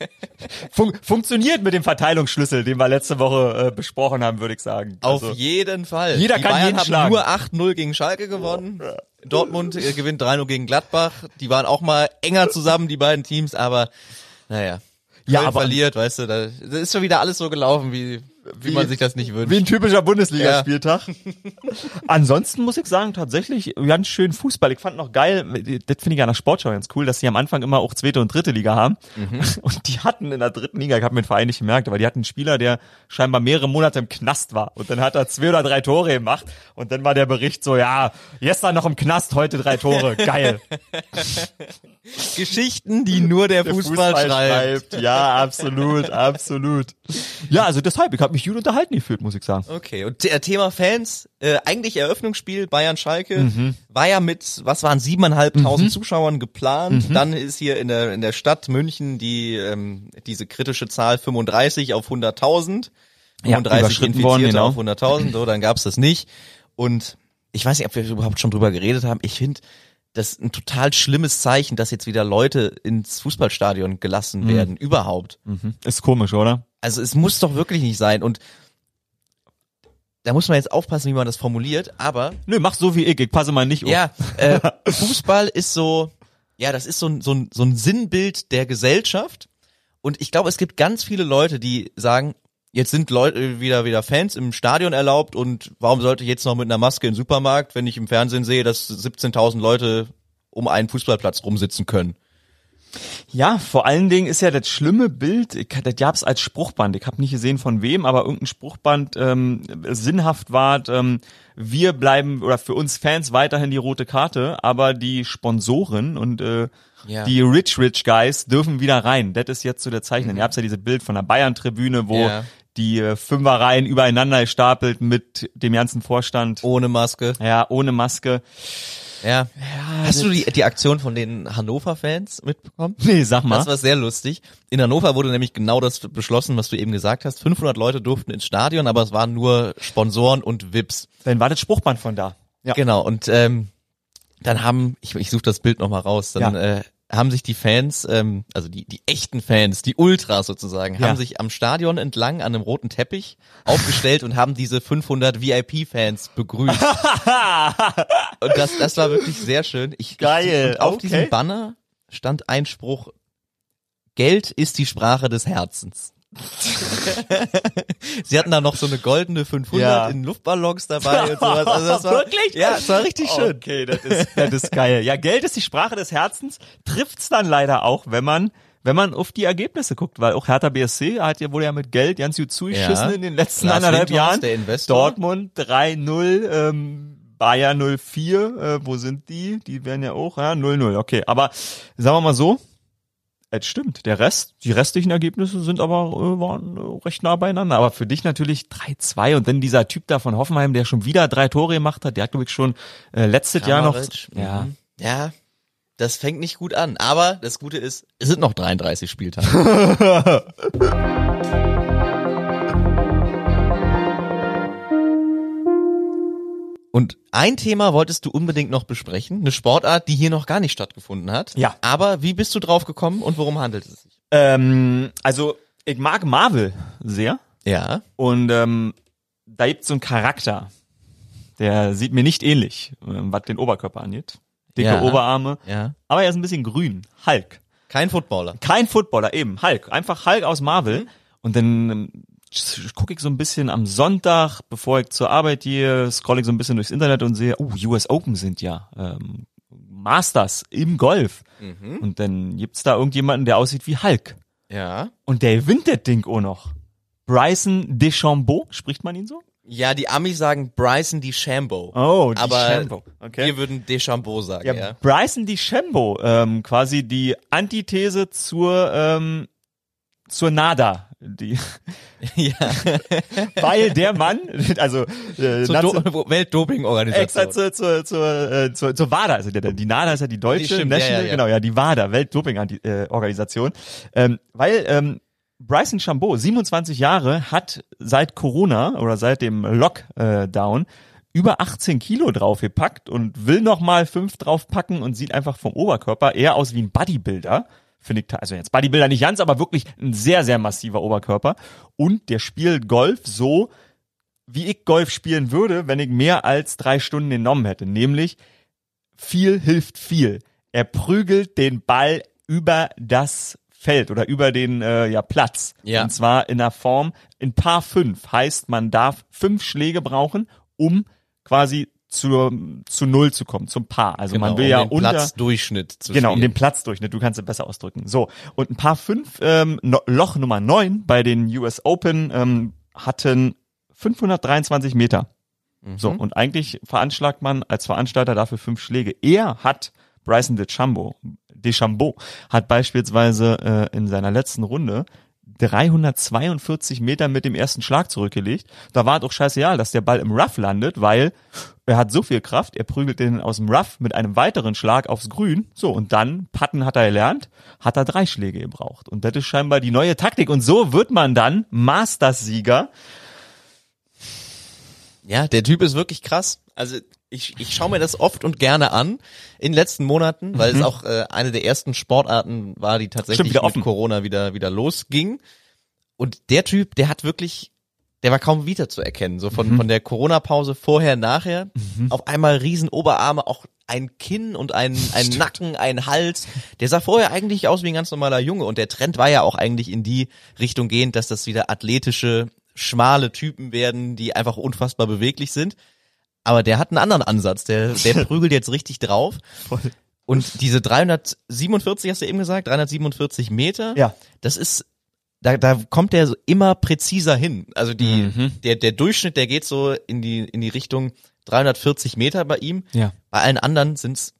[LAUGHS] fun funktioniert mit dem Verteilungsschlüssel, den wir letzte Woche äh, besprochen haben, würde ich sagen. Auf Also, jeden Fall. jeder die kann Bayern jeden haben schlagen. nur 8-0 gegen Schalke gewonnen. Dortmund äh, gewinnt 3-0 gegen Gladbach. Die waren auch mal enger zusammen, die beiden Teams, aber naja. Ja, Köln aber- verliert, weißt du, da, ist schon wieder alles so gelaufen, wie, wie, man sich das nicht wünscht. Wie ein typischer Bundesligaspieltag. [LAUGHS] Ansonsten muss ich sagen, tatsächlich ganz schön Fußball. Ich fand noch geil, das finde ich an der Sportschau ganz cool, dass sie am Anfang immer auch zweite und dritte Liga haben. Mhm. [LAUGHS] Und die hatten in der dritten Liga, ich habe mir den Verein nicht gemerkt, aber die hatten einen Spieler, der scheinbar mehrere Monate im Knast war. Und dann hat er zwei oder drei Tore gemacht. Und dann war der Bericht so, ja, gestern noch im Knast, heute drei Tore. Geil. [LAUGHS] Geschichten, die nur der, Fußball, schreibt. Ja, absolut, absolut. Ja, also deshalb, ich habe mich gut unterhalten gefühlt, muss ich sagen. Okay, und der Thema Fans, äh, eigentlich Eröffnungsspiel Bayern-Schalke, war ja mit, was waren siebeneinhalbtausend Zuschauern geplant. Dann ist hier in der, in der Stadt München die, ähm, diese kritische Zahl 35 auf 100.000. Ja, 35 überschritten Infizierte worden, genau. auf 100.000, so, dann gab's das nicht. Und ich weiß nicht, ob wir überhaupt schon drüber geredet haben. Ich finde das ein total schlimmes Zeichen, dass jetzt wieder Leute ins Fußballstadion gelassen werden, überhaupt. Ist komisch, oder? Also es muss doch wirklich nicht sein. Und da muss man jetzt aufpassen, wie man das formuliert, aber Nö, mach so wie ich, ich passe mal nicht auf. ja, äh, [LAUGHS] Fußball ist so, ja, das ist so ein, so, ein, so ein Sinnbild der Gesellschaft. Und ich glaube, es gibt ganz viele Leute, die sagen, jetzt sind Leute wieder wieder Fans im Stadion erlaubt und warum sollte ich jetzt noch mit einer Maske im Supermarkt, wenn ich im Fernsehen sehe, dass 17.000 Leute um einen Fußballplatz rumsitzen können? Ja, vor allen Dingen ist ja das schlimme Bild, ich, das gab's als Spruchband. Ich habe nicht gesehen von wem, aber irgendein Spruchband ähm, sinnhaft war, ähm, wir bleiben oder für uns Fans weiterhin die rote Karte, aber die Sponsoren und äh, Ja. die Rich Rich Guys dürfen wieder rein. Das ist jetzt so der Zeichen. Ihr habt ja dieses Bild von der Bayern-Tribüne, wo Ja. die äh, Fünferreihen übereinander gestapelt mit dem ganzen Vorstand. Ohne Maske. Ja, ohne Maske. Ja. Hast du die, die Aktion von den Hannover-Fans mitbekommen? Nee, sag mal. Das war sehr lustig. In Hannover wurde nämlich genau das beschlossen, was du eben gesagt hast. 500 Leute durften ins Stadion, aber es waren nur Sponsoren und Vips. Dann war das Spruchband von da. Ja. Genau. Und ähm, dann haben, ich, ich suche das Bild nochmal raus, dann Ja. äh, haben sich die Fans, ähm, also die, die echten Fans, die Ultras sozusagen, Ja. haben sich am Stadion entlang an einem roten Teppich aufgestellt und haben diese 500 VIP-Fans begrüßt. [LAUGHS] und das, das war wirklich sehr schön. Ich, Geil, Ich, und auf okay. diesem Banner stand ein Spruch, Geld ist die Sprache des Herzens. [LAUGHS] Sie hatten da noch so eine goldene 500 Ja. in Luftballons dabei und sowas. Also das war, Wirklich? Ja, es war richtig schön. Okay, das ist, das ist geil. Ja, Geld ist die Sprache des Herzens. Trifft's dann leider auch, wenn man wenn man auf die Ergebnisse guckt, weil auch Hertha BSC hat ja wohl ja mit Geld ganz gut zugeschissen Ja. in den letzten Lars anderthalb Jahren. Dortmund 3-0, ähm, Bayern 0-4, äh, wo sind die? Die werden ja auch, ja, 0-0, okay. Aber sagen wir mal so, es stimmt. Der Rest, die restlichen Ergebnisse sind aber äh, waren äh, recht nah beieinander. Aber für dich natürlich 3-2 und dann dieser Typ da von Hoffenheim, der schon wieder drei Tore gemacht hat, der hat glaube ich schon äh, letztes Jahr noch. Ja. mhm. Ja, das fängt nicht gut an. Aber das Gute ist, es sind noch 33 Spieltage. [LAUGHS] Und ein Thema wolltest du unbedingt noch besprechen, eine Sportart, die hier noch gar nicht stattgefunden hat. Ja. Aber wie bist du drauf gekommen und worum handelt es sich? Ähm, also ich mag Marvel sehr Ja. und ähm, da gibt's so einen Charakter, der sieht mir nicht ähnlich, ähm, was den Oberkörper angeht. Dicke Ja. Oberarme, Ja. aber er ist ein bisschen grün. Hulk. Kein Footballer. Kein Footballer, eben. Hulk. Einfach Hulk aus Marvel. Und dann ähm, gucke ich so ein bisschen am Sonntag, bevor ich zur Arbeit gehe, scroll ich so ein bisschen durchs Internet und sehe, oh, US Open sind ja ähm, Masters im Golf. Und dann gibt's da irgendjemanden, der aussieht wie Hulk. Ja. Und der gewinnt das Ding auch noch. Bryson DeChambeau, spricht man ihn so? Ja, die Amis sagen Bryson DeChambeau. Oh, aber DeChambeau. Okay. wir würden Deschambeau sagen, Ja, ja. Bryson DeChambeau, ähm, quasi die Antithese zur ähm, zur Nada, die, [LAUGHS] Ja. [LAUGHS] weil der Mann, also äh, Zur Do Weltdoping-Organisation. extra zur zur zur, äh, zur, zur WADA, also der, die NADA ist ja die deutsche Die stimmt, National, ja, ja. genau, ja, die WADA, Weltdoping-Organisation, ähm, weil ähm, Bryson Chambeau, 27 Jahre, hat seit Corona oder seit dem Lockdown über 18 Kilo draufgepackt und will noch mal fünf draufpacken und sieht einfach vom Oberkörper eher aus wie ein Bodybuilder. Finde ich, also jetzt Bodybuilder nicht ganz, aber wirklich ein sehr, sehr massiver Oberkörper. Und der spielt Golf so, wie ich Golf spielen würde, wenn ich mehr als drei Stunden genommen hätte. Nämlich viel hilft viel. Er prügelt den Ball über das Feld oder über den äh, ja, Platz. Ja. Und zwar in der Form in Paar 5. Heißt, man darf fünf Schläge brauchen, um quasi zur, zu Null zu kommen, zum Paar. Also man will um ja den unter Platzdurchschnitt zu Genau, um spielen. den Platzdurchschnitt, du kannst es besser ausdrücken. So, und ein paar fünf, ähm, no, Loch Nummer neun bei den US Open ähm, hatten 523 Meter. So, Mhm. und eigentlich veranschlagt man als Veranstalter dafür fünf Schläge. Er hat, Bryson DeChambeau, DeChambeau hat beispielsweise äh, in seiner letzten Runde 342 Meter mit dem ersten Schlag zurückgelegt. Da war doch scheißegal, dass der Ball im Rough landet, weil er hat so viel Kraft, er prügelt den aus dem Rough mit einem weiteren Schlag aufs Grün. So, und dann, Patten hat er gelernt, hat er drei Schläge gebraucht. Und das ist scheinbar die neue Taktik. Und so wird man dann Masters-Sieger. Ja, der Typ ist wirklich krass. Also ich, ich schaue mir das oft und gerne an in den letzten Monaten, weil es auch äh, eine der ersten Sportarten war, die tatsächlich Mhm. Stimmt, wieder mit. Corona wieder wieder losging. Und der Typ, der hat wirklich, der war kaum wieder zu erkennen. So Mhm. von von der Corona-Pause vorher, nachher. Auf einmal riesen Oberarme, auch ein Kinn und ein, ein Nacken, ein Hals. Der sah vorher eigentlich aus wie ein ganz normaler Junge. Und der Trend war ja auch eigentlich in die Richtung gehend, dass das wieder athletische, schmale Typen werden, die einfach unfassbar beweglich sind. Aber der hat einen anderen Ansatz. Der, der [LAUGHS] prügelt jetzt richtig drauf. Und diese 347, hast du eben gesagt, 347 Meter, Ja. das ist, da, da kommt der so immer präziser hin. Also die, Mhm. der, der Durchschnitt, der geht so in die, in die Richtung 340 Meter bei ihm. Ja. Bei allen anderen sind's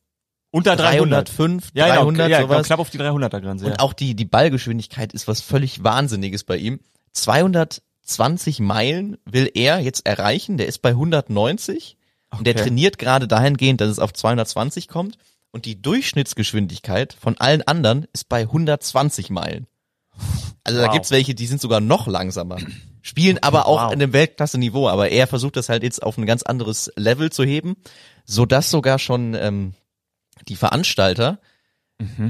Unter 300. 305, Ja, 300, ja, genau, sowas. knapp auf die 300er Grenze. Und Ja. auch die, die Ballgeschwindigkeit ist was völlig Wahnsinniges bei ihm. 220 Meilen will er jetzt erreichen. Der ist bei 190 und der Okay. trainiert gerade dahingehend, dass es auf 220 kommt. Und die Durchschnittsgeschwindigkeit von allen anderen ist bei 120 Meilen. Also da Wow. gibt's welche, die sind sogar noch langsamer. Spielen aber auch wow. in einem Weltklasse-Niveau. Aber er versucht das halt jetzt auf ein ganz anderes Level zu heben, sodass sogar schon ähm, die Veranstalter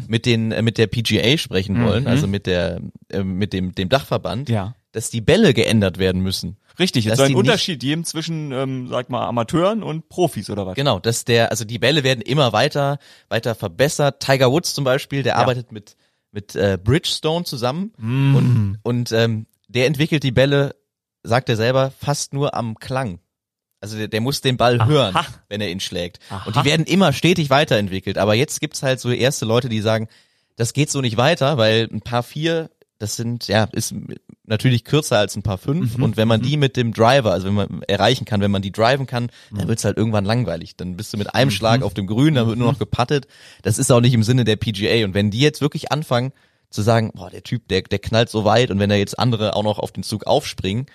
mit den äh, mit der PGA sprechen wollen, Mhm. also mit der äh, mit dem dem Dachverband, Ja. Dass die Bälle geändert werden müssen. Richtig, soll die ein Unterschied geben zwischen, ähm, sag mal, Amateuren und Profis oder was? Genau, dass der also die Bälle werden immer weiter weiter verbessert. Tiger Woods zum Beispiel, der arbeitet mit mit äh, Bridgestone zusammen Mm. und und ähm, der entwickelt die Bälle, sagt er selber, fast nur am Klang. Also der, der muss den Ball hören, wenn er ihn schlägt. Und die werden immer stetig weiterentwickelt. Aber jetzt gibt's halt so erste Leute, die sagen, das geht so nicht weiter, weil ein paar vier, das sind, ja, ist natürlich kürzer als ein paar fünf. Und wenn man die mit dem Driver, also wenn man erreichen kann, wenn man die driven kann, dann wird's halt irgendwann langweilig. Dann bist du mit einem Schlag auf dem Grün, dann wird nur noch gepattet. Das ist auch nicht im Sinne der PGA. Und wenn die jetzt wirklich anfangen zu sagen, boah, der Typ, der, der knallt so weit und wenn da jetzt andere auch noch auf den Zug aufspringen,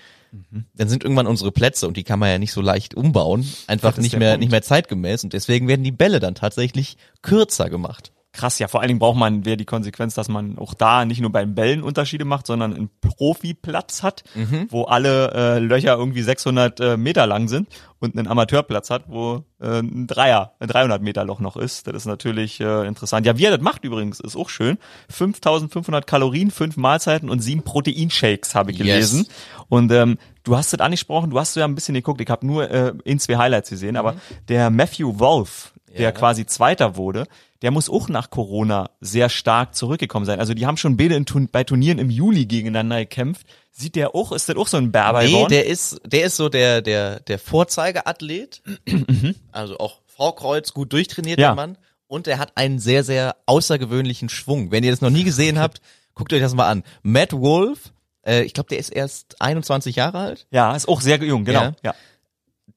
dann sind irgendwann unsere Plätze und die kann man ja nicht so leicht umbauen, einfach nicht mehr Punkt. nicht mehr zeitgemäß und deswegen werden die Bälle dann tatsächlich kürzer gemacht. Krass, ja, vor allen Dingen braucht man, wäre die Konsequenz, dass man auch da nicht nur beim Bällen Unterschiede macht, sondern einen Profiplatz hat, wo alle äh, Löcher irgendwie 600 äh, Meter lang sind und einen Amateurplatz hat, wo äh, ein Dreier, ein 300 Meter Loch noch ist. Das ist natürlich äh, interessant. Ja, wie er das macht übrigens, ist auch schön. 5500 Kalorien, fünf Mahlzeiten und sieben Proteinshakes habe ich Yes. gelesen. Und ähm, du hast es angesprochen, du hast ja ein bisschen geguckt, ich habe nur äh, in zwei Highlights gesehen, aber der Matthew Wolf, der Ja. quasi Zweiter wurde, der muss auch nach Corona sehr stark zurückgekommen sein. Also die haben schon beide in Turn bei Turnieren im Juli gegeneinander gekämpft. Sieht der auch, ist das auch so ein Berber Nee, der ist der ist so der der der Vorzeigeathlet, [CLEARS THROAT] also auch V-Kreuz, gut durchtrainierter Ja. Mann und er hat einen sehr sehr außergewöhnlichen Schwung. Wenn ihr das noch nie gesehen habt, [LAUGHS] guckt euch das mal an. Matt Wolf, äh, ich glaube, der ist erst 21 Jahre alt. ja, ist auch sehr jung, genau. Ja. Ja.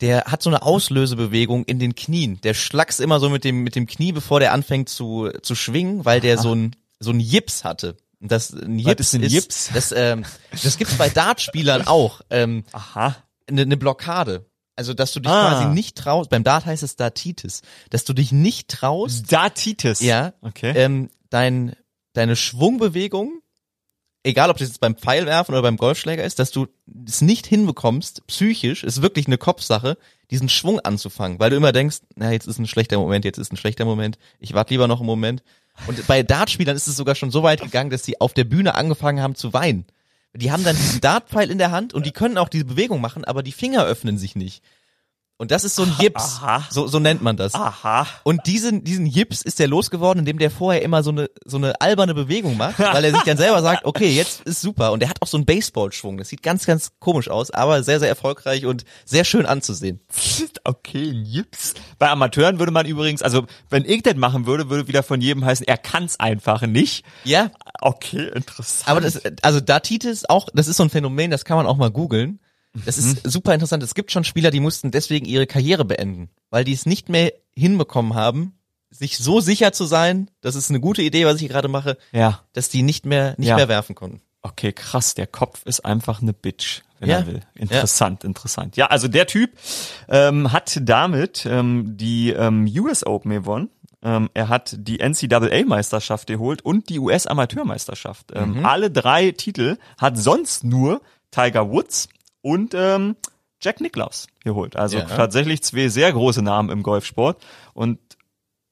Der hat so eine Auslösebewegung in den Knien. Der schlacks immer so mit dem mit dem Knie, bevor der anfängt zu zu schwingen, weil der so ein so ein Jips hatte. Das ein Jips ist ein Jips? Das ähm, das gibt's bei Dartspielern auch. Ähm, Aha. eine, eine Blockade. Also, dass du dich Ah. quasi nicht traust, beim Dart heißt es Dartitis, dass du dich nicht traust, Datitis. ja, Okay. ähm, dein, deine Schwungbewegung, egal ob das jetzt beim Pfeilwerfen oder beim Golfschläger ist, dass du es nicht hinbekommst, psychisch, ist wirklich eine Kopfsache, diesen Schwung anzufangen, weil du immer denkst, na, jetzt ist ein schlechter Moment, jetzt ist ein schlechter Moment, ich warte lieber noch einen Moment. Und bei Dartspielern ist es sogar schon so weit gegangen, dass die auf der Bühne angefangen haben zu weinen. Die haben dann diesen Dartpfeil in der Hand und die können auch diese Bewegung machen, aber die Finger öffnen sich nicht. Und das ist so ein Jips. Aha. So, so nennt man das. Aha. Und diesen, diesen Jips ist er losgeworden, indem der vorher immer so eine, so eine alberne Bewegung macht, [LAUGHS] weil er sich dann selber sagt, okay, jetzt ist super. Und er hat auch so einen Baseballschwung. Das sieht ganz, ganz komisch aus, aber sehr, sehr erfolgreich und sehr schön anzusehen. [LAUGHS] Okay, ein Jips. Bei Amateuren würde man übrigens, also wenn ich das machen würde, würde wieder von jedem heißen, er kann's einfach nicht. Ja, Okay, interessant. aber das, also Datitis auch, das ist so ein Phänomen, das kann man auch mal googeln. Das ist super interessant. Es gibt schon Spieler, die mussten deswegen ihre Karriere beenden, weil die es nicht mehr hinbekommen haben, sich so sicher zu sein, das ist eine gute Idee, was ich hier gerade mache, ja. dass die nicht mehr, nicht Ja. mehr werfen konnten. Okay, krass. Der Kopf ist einfach eine Bitch, wenn Ja. er will. Interessant, interessant. Ja, also der Typ ähm, hat damit ähm, die ähm, US Open gewonnen. Ähm, er hat die NCAA-Meisterschaft geholt und die US-Amateurmeisterschaft. Ähm, Mhm. Alle drei Titel hat sonst nur Tiger Woods und ähm, Jack Nicklaus geholt. Also Ja. tatsächlich zwei sehr große Namen im Golfsport. Und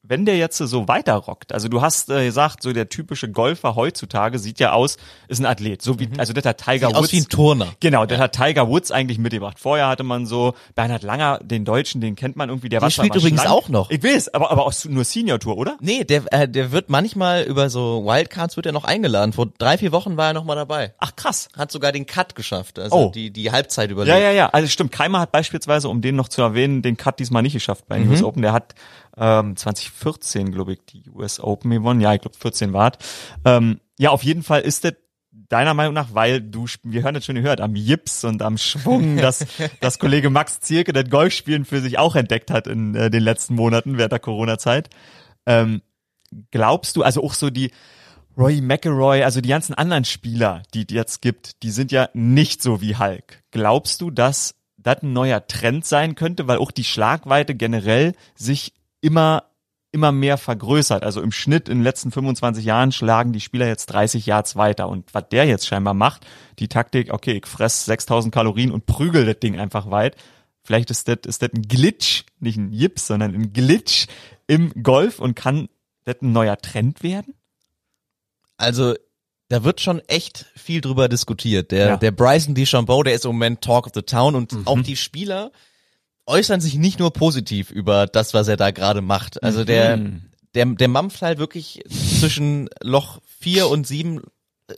wenn der jetzt so weiter rockt, also du hast äh, gesagt, so der typische Golfer heutzutage sieht ja aus, ist ein Athlet, so wie, also das hat Tiger Mhm. Sieht Woods. aus wie ein Turner. Genau, das hat Tiger Woods eigentlich mitgebracht. Vorher hatte man so Bernhard Langer, den Deutschen, den kennt man irgendwie, der, Der war spielt übrigens schlank. auch noch. Ich weiß, aber aber auch nur Senior Tour, oder? Nee, der, äh, der wird manchmal über so Wildcards wird er noch eingeladen. Vor drei, vier Wochen war er noch mal dabei. Ach krass. Hat sogar den Cut geschafft, also Oh. die, die Halbzeit überlebt. Ja, ja, ja. Also stimmt. Keimer hat beispielsweise, um den noch zu erwähnen, den Cut diesmal nicht geschafft bei den Mhm. US Open. Der hat ähm, 2014, glaube ich, die US Open gewonnen. Ja, ich glaube 14 war es. Ähm, ja, auf jeden Fall ist das deiner Meinung nach, weil du, wir hören das schon gehört, am Jips und am Schwung, [LAUGHS] dass das Kollege Max Zierke das Golfspielen für sich auch entdeckt hat in äh, den letzten Monaten während der Corona-Zeit. Ähm, glaubst du, also auch so die Roy McElroy, also die ganzen anderen Spieler, die es jetzt gibt, die sind ja nicht so wie Hulk. Glaubst du, dass das ein neuer Trend sein könnte, weil auch die Schlagweite generell sich immer immer mehr vergrößert. Also im Schnitt in den letzten 25 Jahren schlagen die Spieler jetzt 30 Yards weiter. Und was der jetzt scheinbar macht, die Taktik, okay, ich fress 6000 Kalorien und prügel das Ding einfach weit. Vielleicht ist das, ist das ein Glitch, nicht ein Jips, sondern ein Glitch im Golf und kann das ein neuer Trend werden? Also da wird schon echt viel drüber diskutiert. Der, Ja. der Bryson DeChambeau, der ist im Moment Talk of the Town und auch die Spieler äußern sich nicht nur positiv über das, was er da gerade macht. Also der, der, der mampft halt wirklich zwischen Loch vier und sieben,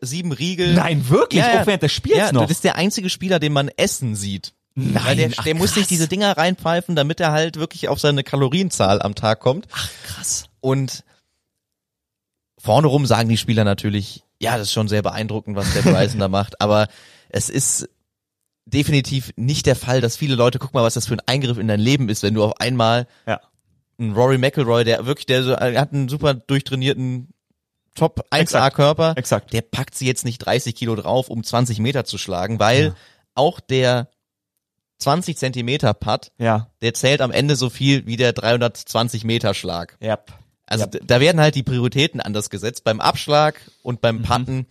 sieben Riegel. Nein, wirklich? Auch während des Spiels ja, noch? Das ist der einzige Spieler, den man essen sieht. Nein, Weil der, ach, der muss sich diese Dinger reinpfeifen, damit er halt wirklich auf seine Kalorienzahl am Tag kommt. Ach, krass. Und vorne rum sagen die Spieler natürlich, ja, das ist schon sehr beeindruckend, was der Bryson da macht, aber es ist definitiv nicht der Fall, dass viele Leute, guck mal, was das für ein Eingriff in dein Leben ist, wenn du auf einmal Ja. einen Rory McIlroy, der wirklich, der so, er hat einen super durchtrainierten Top 1A Körper, Exakt. der packt sie jetzt nicht 30 Kilo drauf, um 20 Meter zu schlagen, weil auch der 20 Zentimeter Putt, Ja. der zählt am Ende so viel wie der 320 Meter Schlag. Yep. Also d- da werden halt die Prioritäten anders gesetzt beim Abschlag und beim Putten.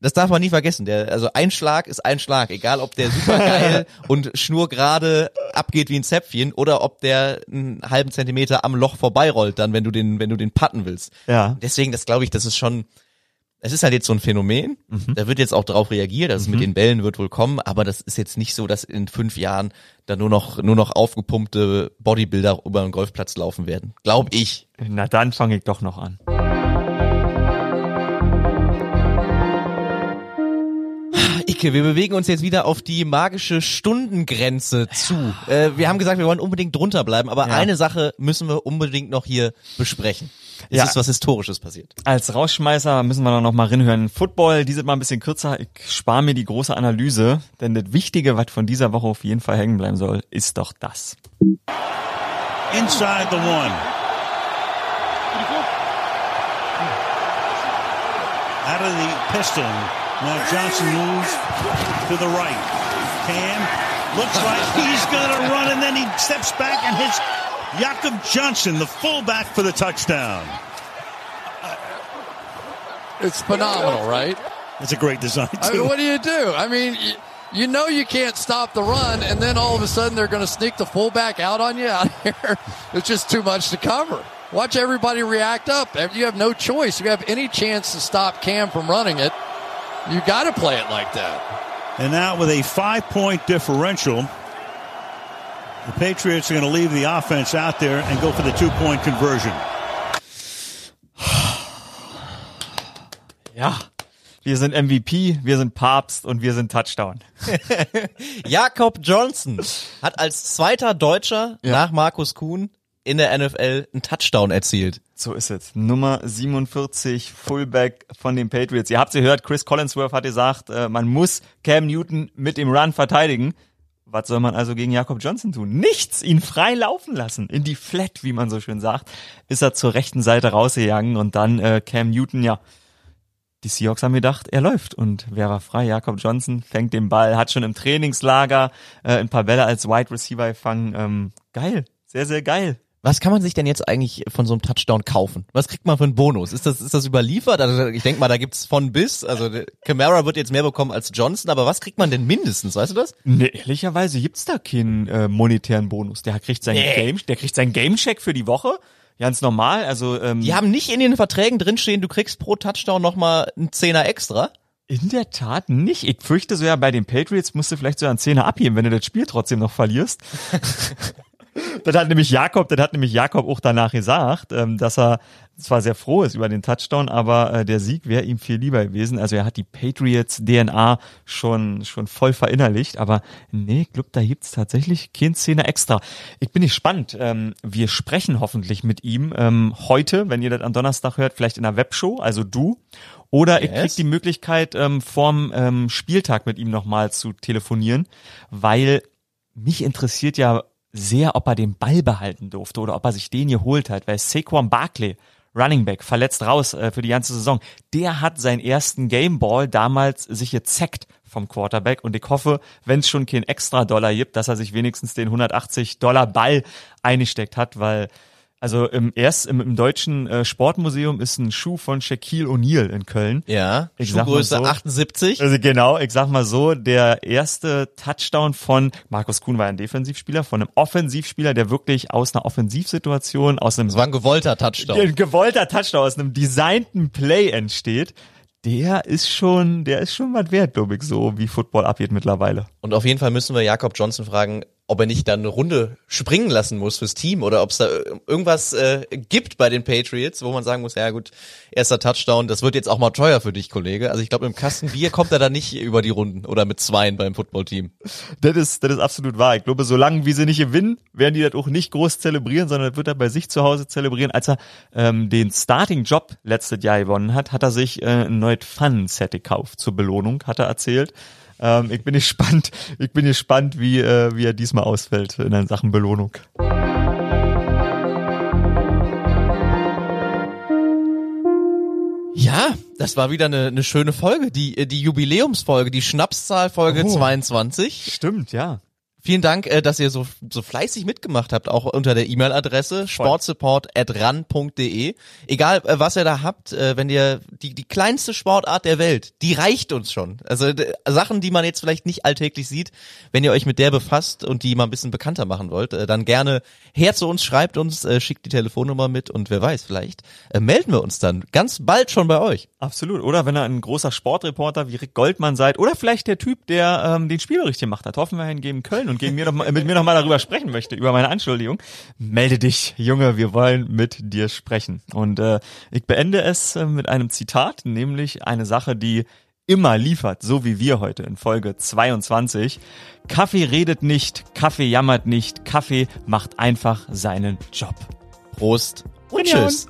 Das darf man nie vergessen. Der, also ein Schlag ist ein Schlag, egal ob der super geil [LAUGHS] und schnurgerade abgeht wie ein Zäpfchen oder ob der einen halben Zentimeter am Loch vorbeirollt, dann wenn du den, wenn du den putten willst. Ja. Deswegen, das glaube ich, das ist schon, es ist halt jetzt so ein Phänomen. Da wird jetzt auch drauf reagiert, dass es mit den Bällen wird wohl kommen, aber das ist jetzt nicht so, dass in fünf Jahren da nur noch, nur noch aufgepumpte Bodybuilder über den Golfplatz laufen werden. Glaube ich. Na dann fange ich doch noch an. Icke, wir bewegen uns jetzt wieder auf die magische Stundengrenze zu. Äh, wir haben gesagt, wir wollen unbedingt drunter bleiben, aber Ja. eine Sache müssen wir unbedingt noch hier besprechen. Es Ja. ist was Historisches passiert. Als Rausschmeißer müssen wir noch mal reinhören. Football, die sind mal ein bisschen kürzer. Ich spare mir die große Analyse, denn das Wichtige, was von dieser Woche auf jeden Fall hängen bleiben soll, ist doch das. inside the one. Out of the pistol. Now Johnson moves to the right. Cam looks like he's to run and then he steps back and hits Jakob Johnson, the fullback for the touchdown. It's phenomenal, right? That's a great design I mean, what do you do? I mean, you, know you can't stop the run, and then all of a sudden they're going to sneak the fullback out on you out here. [LAUGHS] It's just too much to cover. Watch everybody react up. You have no choice. If you have any chance to stop Cam from running it, you got to play it like that. And now with a five point differential, The Patriots are going to leave the offense out there and go for the two-point conversion. [SIGHS] Ja. Wir sind MVP, wir sind Papst und wir sind Touchdown. [LAUGHS] Jakob Johnson hat als zweiter Deutscher Ja. nach Markus Kuhn in der NFL einen Touchdown erzielt. So ist es. Nummer 47, Fullback von den Patriots. Ihr habt sie gehört, Chris Collinsworth hat gesagt, äh, man muss Cam Newton mit dem Run verteidigen. Was soll man also gegen Jakob Johnson tun? Nichts, ihn frei laufen lassen. In die Flat, wie man so schön sagt, ist er zur rechten Seite rausgegangen und dann äh, Cam Newton, ja, die Seahawks haben gedacht, er läuft und wer war frei? Jakob Johnson fängt den Ball, hat schon im Trainingslager äh, ein paar Bälle als Wide Receiver gefangen. Ähm, geil, sehr, sehr geil. Was kann man sich denn jetzt eigentlich von so einem Touchdown kaufen? Was kriegt man für einen Bonus? Ist das, ist das überliefert? Also ich denke mal, da gibt's von bis. Also Camara wird jetzt mehr bekommen als Johnson, aber was kriegt man denn mindestens? Weißt du das? Ne, ehrlicherweise gibt's da keinen äh, monetären Bonus. Der kriegt seinen Nee. Game, der kriegt seinen Gamecheck für die Woche. Ganz normal. Also ähm, Die haben nicht in den Verträgen drinstehen, du kriegst pro Touchdown nochmal einen Zehner extra. in der Tat nicht. Ich fürchte so ja, bei den Patriots musst du vielleicht so einen Zehner abheben, wenn du das Spiel trotzdem noch verlierst. [LAUGHS] das hat nämlich Jakob, das hat nämlich Jakob auch danach gesagt, ähm, dass er zwar sehr froh ist über den Touchdown, aber äh, der Sieg wäre ihm viel lieber gewesen. Also er hat die Patriots DNA schon schon voll verinnerlicht, aber nee, ich glaub, da gibt's tatsächlich kein Zehner extra. Ich bin gespannt. Ähm, wir sprechen hoffentlich mit ihm ähm, heute, wenn ihr das am Donnerstag hört, vielleicht in einer Webshow, also du. Oder ich Yes. krieg die Möglichkeit, ähm, vorm ähm, Spieltag mit ihm nochmal zu telefonieren, weil mich interessiert ja sehr, ob er den Ball behalten durfte oder ob er sich den geholt hat, weil Saquon Barkley, Running Back, verletzt raus äh, für die ganze Saison, der hat seinen ersten Gameball damals sich gezackt vom Quarterback und ich hoffe, wenn es schon kein extra Dollar gibt, dass er sich wenigstens den 180 Dollar Ball eingesteckt hat, weil also im erst im, im deutschen äh, Sportmuseum ist ein Schuh von Shaquille O'Neal in Köln. Ja, Ich sag mal Schuhgröße so. 78. Also genau, ich sag mal so, der erste Touchdown von Markus Kuhn war ein Defensivspieler, von einem Offensivspieler, der wirklich aus einer Offensivsituation, aus einem Das war ein gewollter Touchdown. ein gewollter Touchdown, aus einem designten Play entsteht. Der ist schon, der ist schon was wert, glaube ich, so wie Football abgeht mittlerweile. Und auf jeden Fall müssen wir Jakob Johnson fragen, ob er nicht dann eine Runde springen lassen muss fürs Team oder ob es da irgendwas äh, gibt bei den Patriots, wo man sagen muss, ja gut, erster Touchdown, das wird jetzt auch mal teuer für dich, Kollege. Also ich glaube, im Kasten Bier kommt er da nicht [LAUGHS] über die Runden oder mit Zweien beim Footballteam. Das ist, das ist absolut wahr. Ich glaube, solange wie sie nicht gewinnen, werden die das auch nicht groß zelebrieren, sondern das wird er bei sich zu Hause zelebrieren. Als er ähm, den Starting-Job letztes Jahr gewonnen hat, hat er sich äh, ein neues Fun-Set gekauft zur Belohnung, hat er erzählt. Ähm, ich bin gespannt, ich bin gespannt, wie, äh, wie er diesmal ausfällt in Sachen Belohnung. Ja, das war wieder eine, eine schöne Folge, die, äh, die Jubiläumsfolge, die Schnapszahlfolge Oh. 22. Stimmt, ja. Vielen Dank, äh, dass ihr so, so fleißig mitgemacht habt, auch unter der E-Mail-Adresse sportsupport.ran.de. Egal, äh, was ihr da habt, äh, wenn ihr die, die kleinste Sportart der Welt, die reicht uns schon. Also Sachen, die man jetzt vielleicht nicht alltäglich sieht, wenn ihr euch mit der befasst und die mal ein bisschen bekannter machen wollt, dann gerne her zu uns, schreibt uns, schickt die Telefonnummer mit und wer weiß, vielleicht melden wir uns dann ganz bald schon bei euch. Absolut. Oder wenn ihr ein großer Sportreporter wie Rick Goldmann seid oder vielleicht der Typ, der ähm, den Spielbericht gemacht hat, Hoffenheim gegen Köln und gegen mir noch mal, mit mir noch mal darüber sprechen möchte, über meine Anschuldigung, melde dich, Junge, wir wollen mit dir sprechen. Und äh, ich beende es äh, mit einem Zitat, nämlich eine Sache, die immer liefert, so wie wir heute in Folge 22. Kaffee redet nicht, Kaffee jammert nicht, Kaffee macht einfach seinen Job. Prost und Rinjauen. tschüss.